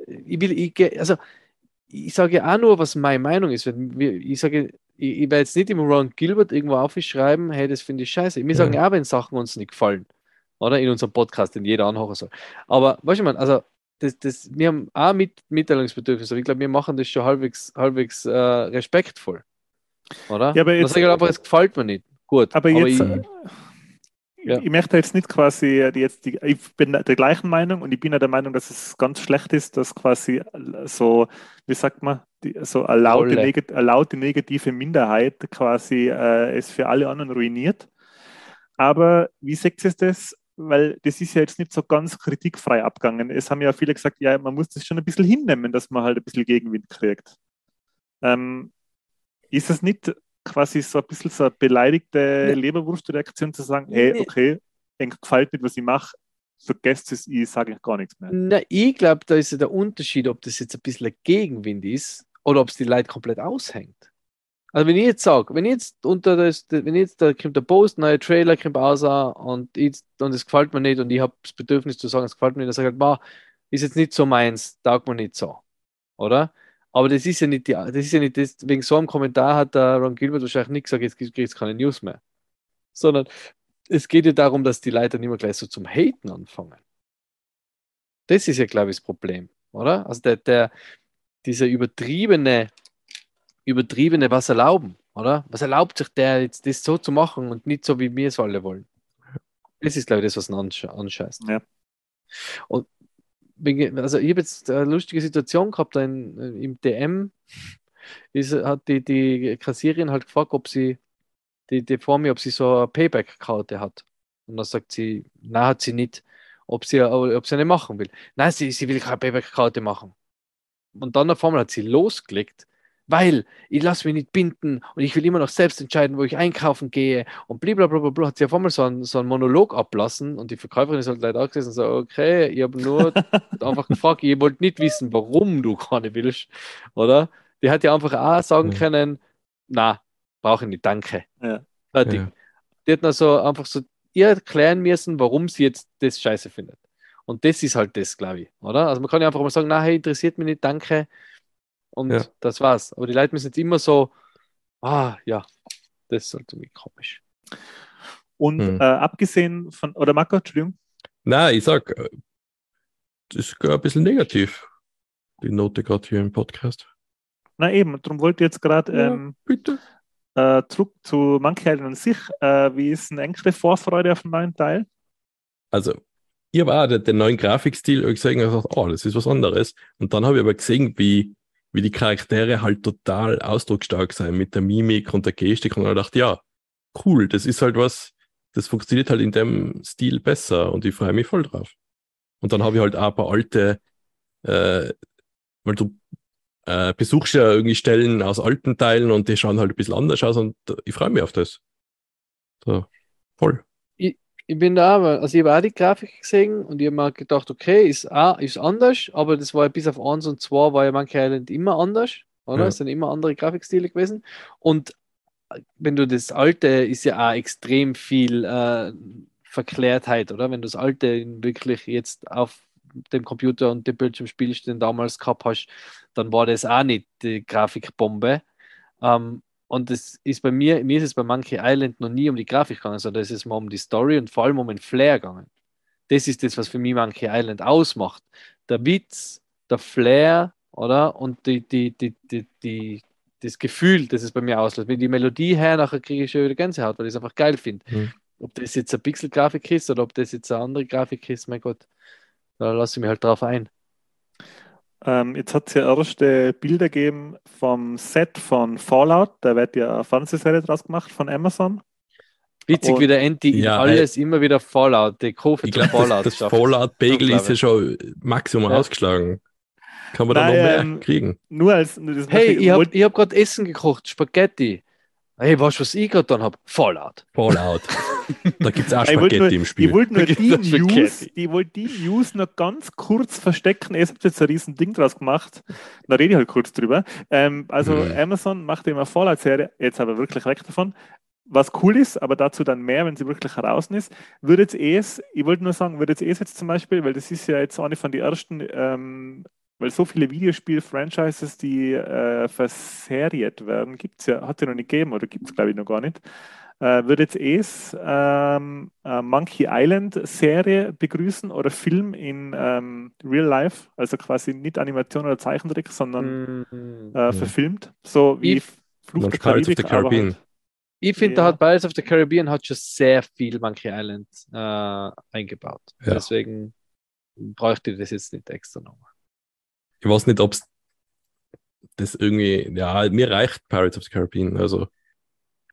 ich will, ich, also ich sage auch nur, was meine Meinung ist. Ich sage, ich, ich werde jetzt nicht im Ron Gilbert irgendwo aufschreiben, hey, das finde ich scheiße. Wir Ja. sagen auch, wenn Sachen uns nicht gefallen. Oder in unserem Podcast, den jeder anhören soll. Aber weißt du, man, also das, das, wir haben auch mit, Mitteilungsbedürfnis, aber ich glaube, wir machen das schon halbwegs, halbwegs äh, respektvoll. Oder? Ja, aber jetzt- sage ich einfach, es gefällt mir nicht. Gut. Aber jetzt, ich, äh, Ja. ich möchte jetzt nicht quasi jetzt die, ich bin der gleichen Meinung und ich bin ja der Meinung, dass es ganz schlecht ist, dass quasi so, wie sagt man, die, so eine laute, negat, eine laute negative Minderheit quasi äh, es für alle anderen ruiniert. Aber wie seht ihr das? Weil das ist ja jetzt nicht so ganz kritikfrei abgegangen. Es haben ja viele gesagt, ja, man muss das schon ein bisschen hinnehmen, dass man halt ein bisschen Gegenwind kriegt. Ähm, ist es nicht quasi so ein bisschen so eine beleidigte Nee. Leberwurstreaktion zu sagen, hey, okay, eng gefällt nicht, was ich mache, vergesst es, ich sage gar nichts mehr. Na, ich glaube, da ist ja der Unterschied, ob das jetzt ein bisschen ein Gegenwind ist oder ob es die Leute komplett aushängt. Also wenn ich jetzt sage, wenn jetzt unter das, wenn jetzt da kommt der Post, neuer Trailer kommt raus und, ich, und es gefällt mir nicht und ich habe das Bedürfnis zu sagen, es gefällt mir nicht, dann sage ich halt, "Bah, ist jetzt nicht so meins, taugt mir nicht so. Oder? Aber das ist ja nicht die, das ist ja nicht das, wegen so einem Kommentar hat der Ron Gilbert wahrscheinlich nicht gesagt, jetzt gibt es keine News mehr. Sondern es geht ja darum, dass die Leute nicht mehr gleich so zum Haten anfangen. Das ist ja, glaube ich, das Problem, oder? Also der, der, dieser übertriebene, übertriebene, was erlauben, oder? Was erlaubt sich der jetzt, das so zu machen und nicht so, wie wir es alle wollen? Das ist, glaube ich, das, was ihn ansche anscheißt. Ja. Und also ich habe jetzt eine lustige Situation gehabt da in, im DM. Ist, hat die, die Kassiererin halt gefragt, ob sie die, die vor mir, ob sie so eine Payback-Karte hat. Und dann sagt sie, nein, hat sie nicht. Ob sie, ob sie eine machen will. Nein, sie, sie will keine Payback-Karte machen. Und dann auf einmal hat sie losgelegt, weil ich lasse mich nicht binden und ich will immer noch selbst entscheiden, wo ich einkaufen gehe und blablabla, hat sie auf einmal so einen, so einen Monolog ablassen und die Verkäuferin ist halt leider auch gesessen und so, okay, ich habe nur einfach gefragt, ich wollte nicht wissen, warum du keine willst, oder? Die hat ja einfach auch sagen Ja. können, na, brauche ich nicht, danke. Ja. Fertig. Ja. Die hat also einfach so ihr erklären müssen, warum sie jetzt das scheiße findet. Und das ist halt das, glaube ich, oder? Also man kann ja einfach mal sagen, na, hey, interessiert mich nicht, danke. Und Ja. das war's. Aber die Leute müssen jetzt immer so, ah, ja, das ist halt irgendwie komisch. Und Hm. äh, abgesehen von, oder Marco, Entschuldigung, Nein, ich sag, äh, das ist gar ein bisschen negativ, die Note gerade hier im Podcast. na eben, darum wollte ich jetzt gerade Ja. ähm, Bitte. äh, zurück zu Monkey Island an sich. Äh, wie ist eine engere Vorfreude auf den neuen Teil? Also, ich habe auch den, den neuen Grafikstil gesehen und gesagt, oh, das ist was anderes. Und dann habe ich aber gesehen, wie, wie die Charaktere halt total ausdrucksstark sind mit der Mimik und der Gestik und dann dachte ja, cool, das ist halt was, das funktioniert halt in dem Stil besser und ich freue mich voll drauf. Und dann habe ich halt auch ein paar alte, äh, weil du äh, besuchst ja irgendwie Stellen aus alten Teilen und die schauen halt ein bisschen anders aus und ich freue mich auf das. So, voll. Ich bin da aber, also ich habe auch die Grafik gesehen und ich habe mir gedacht, okay, ist, auch, ist anders, aber das war ja bis auf 1 und 2 war ja Monkey Island immer anders, oder? Ja. Es sind immer andere Grafikstile gewesen. Und wenn du das alte, ist ja auch extrem viel äh, Verklärtheit, oder? Wenn du das alte wirklich jetzt auf dem Computer und dem Bildschirm spielst, den damals gehabt hast, dann war das auch nicht die Grafikbombe. Ähm, und das ist bei mir, mir ist es bei Monkey Island noch nie um die Grafik gegangen, sondern es ist mal um die Story und vor allem um den Flair gegangen. Das ist das, was für mich Monkey Island ausmacht. Der Witz, der Flair, oder? Und die, die, die, die, die, das Gefühl, das es bei mir auslöst. Wenn die Melodie her, nachher kriege ich schon wieder Gänsehaut, weil ich es einfach geil finde. Mhm. Ob das jetzt eine Pixel-Grafik ist oder ob das jetzt eine andere Grafik ist, mein Gott, da lasse ich mich halt drauf ein. Ähm, jetzt hat es ja erste Bilder gegeben vom Set von Fallout. Da wird ja eine Fernsehserie draus gemacht von Amazon. Witzig, Und- wie der Andy in Ja, alles immer wieder Fallout, die Kurve Ich zum glaube, Fallout das, das. Fallout-Bagel ist ja schon Maximum Ja. ausgeschlagen. Kann man da noch mehr ähm, kriegen? Nur als. Das Hey, ich habe ich hab gerade Essen gekocht, Spaghetti. Hey, weißt du, was ich gerade dann habe? Fallout. Fallout. da gibt es auch Spaghetti nur, im Spiel. ich wollte nur die es. News, die wollte die News noch ganz kurz verstecken. Ihr habt jetzt ein riesen Ding draus gemacht. Da rede ich halt kurz drüber. Ähm, also Mhm. Amazon macht immer Fallout-Serie, jetzt aber wirklich weg davon. Was cool ist, aber dazu dann mehr, wenn sie wirklich heraus ist, würde jetzt es, ich wollte nur sagen, würde jetzt es jetzt zum Beispiel, weil das ist ja jetzt eine von den ersten, ähm, weil so viele Videospiel-Franchises, die äh, verseriert werden, gibt es ja, hat es ja noch nicht gegeben oder gibt es glaube ich noch gar nicht äh, würde jetzt es ähm, äh, Monkey Island Serie begrüßen oder Film in ähm, Real Life, also quasi nicht Animation oder Zeichentrick, sondern Mm. äh, verfilmt, so wie Ich- Fluch der Pirates of Karibik, the Caribbean. halt, Ich finde, Ja. da hat Pirates of the Caribbean hat schon sehr viel Monkey Island äh, eingebaut. Ja. Deswegen bräuchte ich das jetzt nicht extra nochmal. Ich weiß nicht, ob es das irgendwie, ja, mir reicht Pirates of the Caribbean. Also,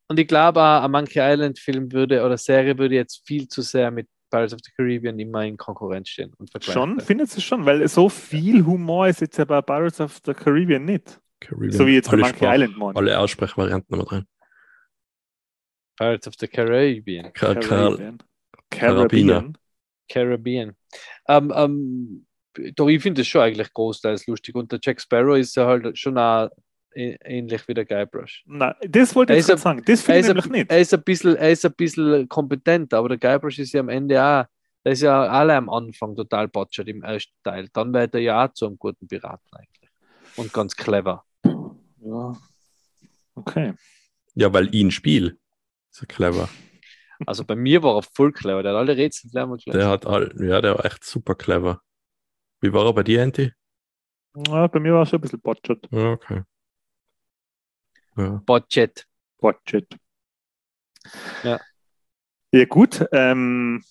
Und ich glaube auch, ein Monkey Island Film würde oder Serie würde jetzt viel zu sehr mit Pirates of the Caribbean immer in Konkurrenz stehen und vergleichen. schon, findet es schon, weil so viel Humor ist jetzt ja bei Pirates of the Caribbean nicht. Caribbean, So wie jetzt bei alle Monkey Sprach- Island, Mann. Alle Aussprechvarianten nochmal drin. Pirates of the Caribbean. Kar Caribbean. Karabiner. Caribbean. Ähm, ähm, doch, ich finde es schon eigentlich großteils lustig. Und der Jack Sparrow ist ja halt schon auch ä- ähnlich wie der Guybrush. Nein, das wollte Er ich ein- sagen. Das Er finde ich ist, nämlich ein, nicht. er, ist ein bisschen, er ist ein bisschen kompetent, aber der Guybrush ist ja am Ende auch, der ist ja alle am Anfang total botschert im ersten Teil. Dann wird er ja auch zu einem guten Piraten eigentlich. Und ganz clever. Ja. Okay. Ja, weil ihn Spiel. So clever. Also bei mir war er voll clever. Der hat alle Rätsel gleich mal gelöst. Der hat all, ja, der war echt super clever. Wie war er bei dir, Anti? Ja, bei mir war es schon ein bisschen botschert. Okay. Ja. Budget. Budget. Ja. Ja, gut. Ähm,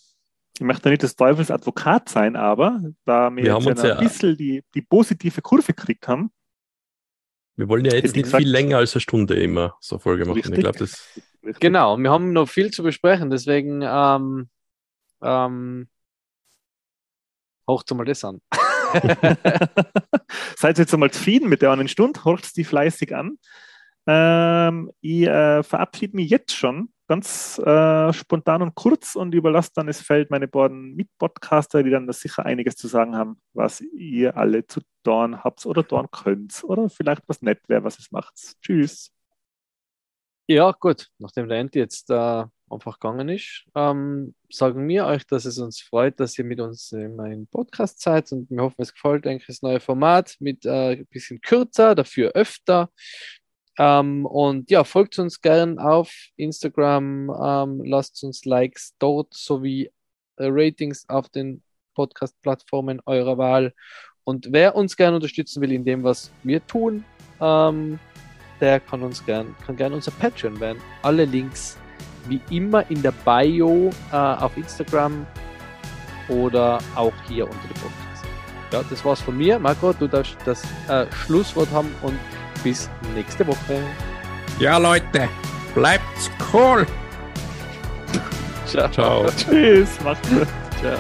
ich möchte nicht des Teufels Advokat sein, aber da wir, Wir jetzt haben uns ja ein bisschen die, die positive Kurve gekriegt haben, Wir wollen ja jetzt nicht gesagt. viel länger als eine Stunde immer so Folge machen. Richtig. Ich glaube, das Genau, wir haben noch viel zu besprechen, deswegen ähm, ähm, hocht mal das an. Seid ihr jetzt einmal zufrieden mit der einen Stunde? Horcht die fleißig an. Ähm, ich äh, verabschiede mich jetzt schon ganz äh, spontan und kurz und überlasse dann das Feld meine beiden Mitpodcaster, die dann da sicher einiges zu sagen haben, was ihr alle zu tun habt oder tun könnt oder vielleicht was nett wäre, was es macht. Tschüss. Ja, gut, nachdem der Enti jetzt äh, einfach gegangen ist, ähm, sagen wir euch, dass es uns freut, dass ihr mit uns immer im Podcast seid und wir hoffen, es gefällt eigentlich das neue Format mit äh, ein bisschen kürzer, dafür öfter. Ähm, und ja, folgt uns gern auf Instagram, ähm, lasst uns Likes dort sowie äh, Ratings auf den Podcast-Plattformen eurer Wahl. Und wer uns gerne unterstützen will in dem, was wir tun, ähm, der kann uns gern, kann gern unser Patreon werden. Alle Links wie immer in der Bio äh, auf Instagram oder auch hier unter dem Podcast. Ja, das war's von mir. Marco, du darfst das äh, Schlusswort haben und bis nächste Woche. Ja, Leute, bleibt's cool. Ciao. Ciao. Tschüss. Macht's gut. Ciao.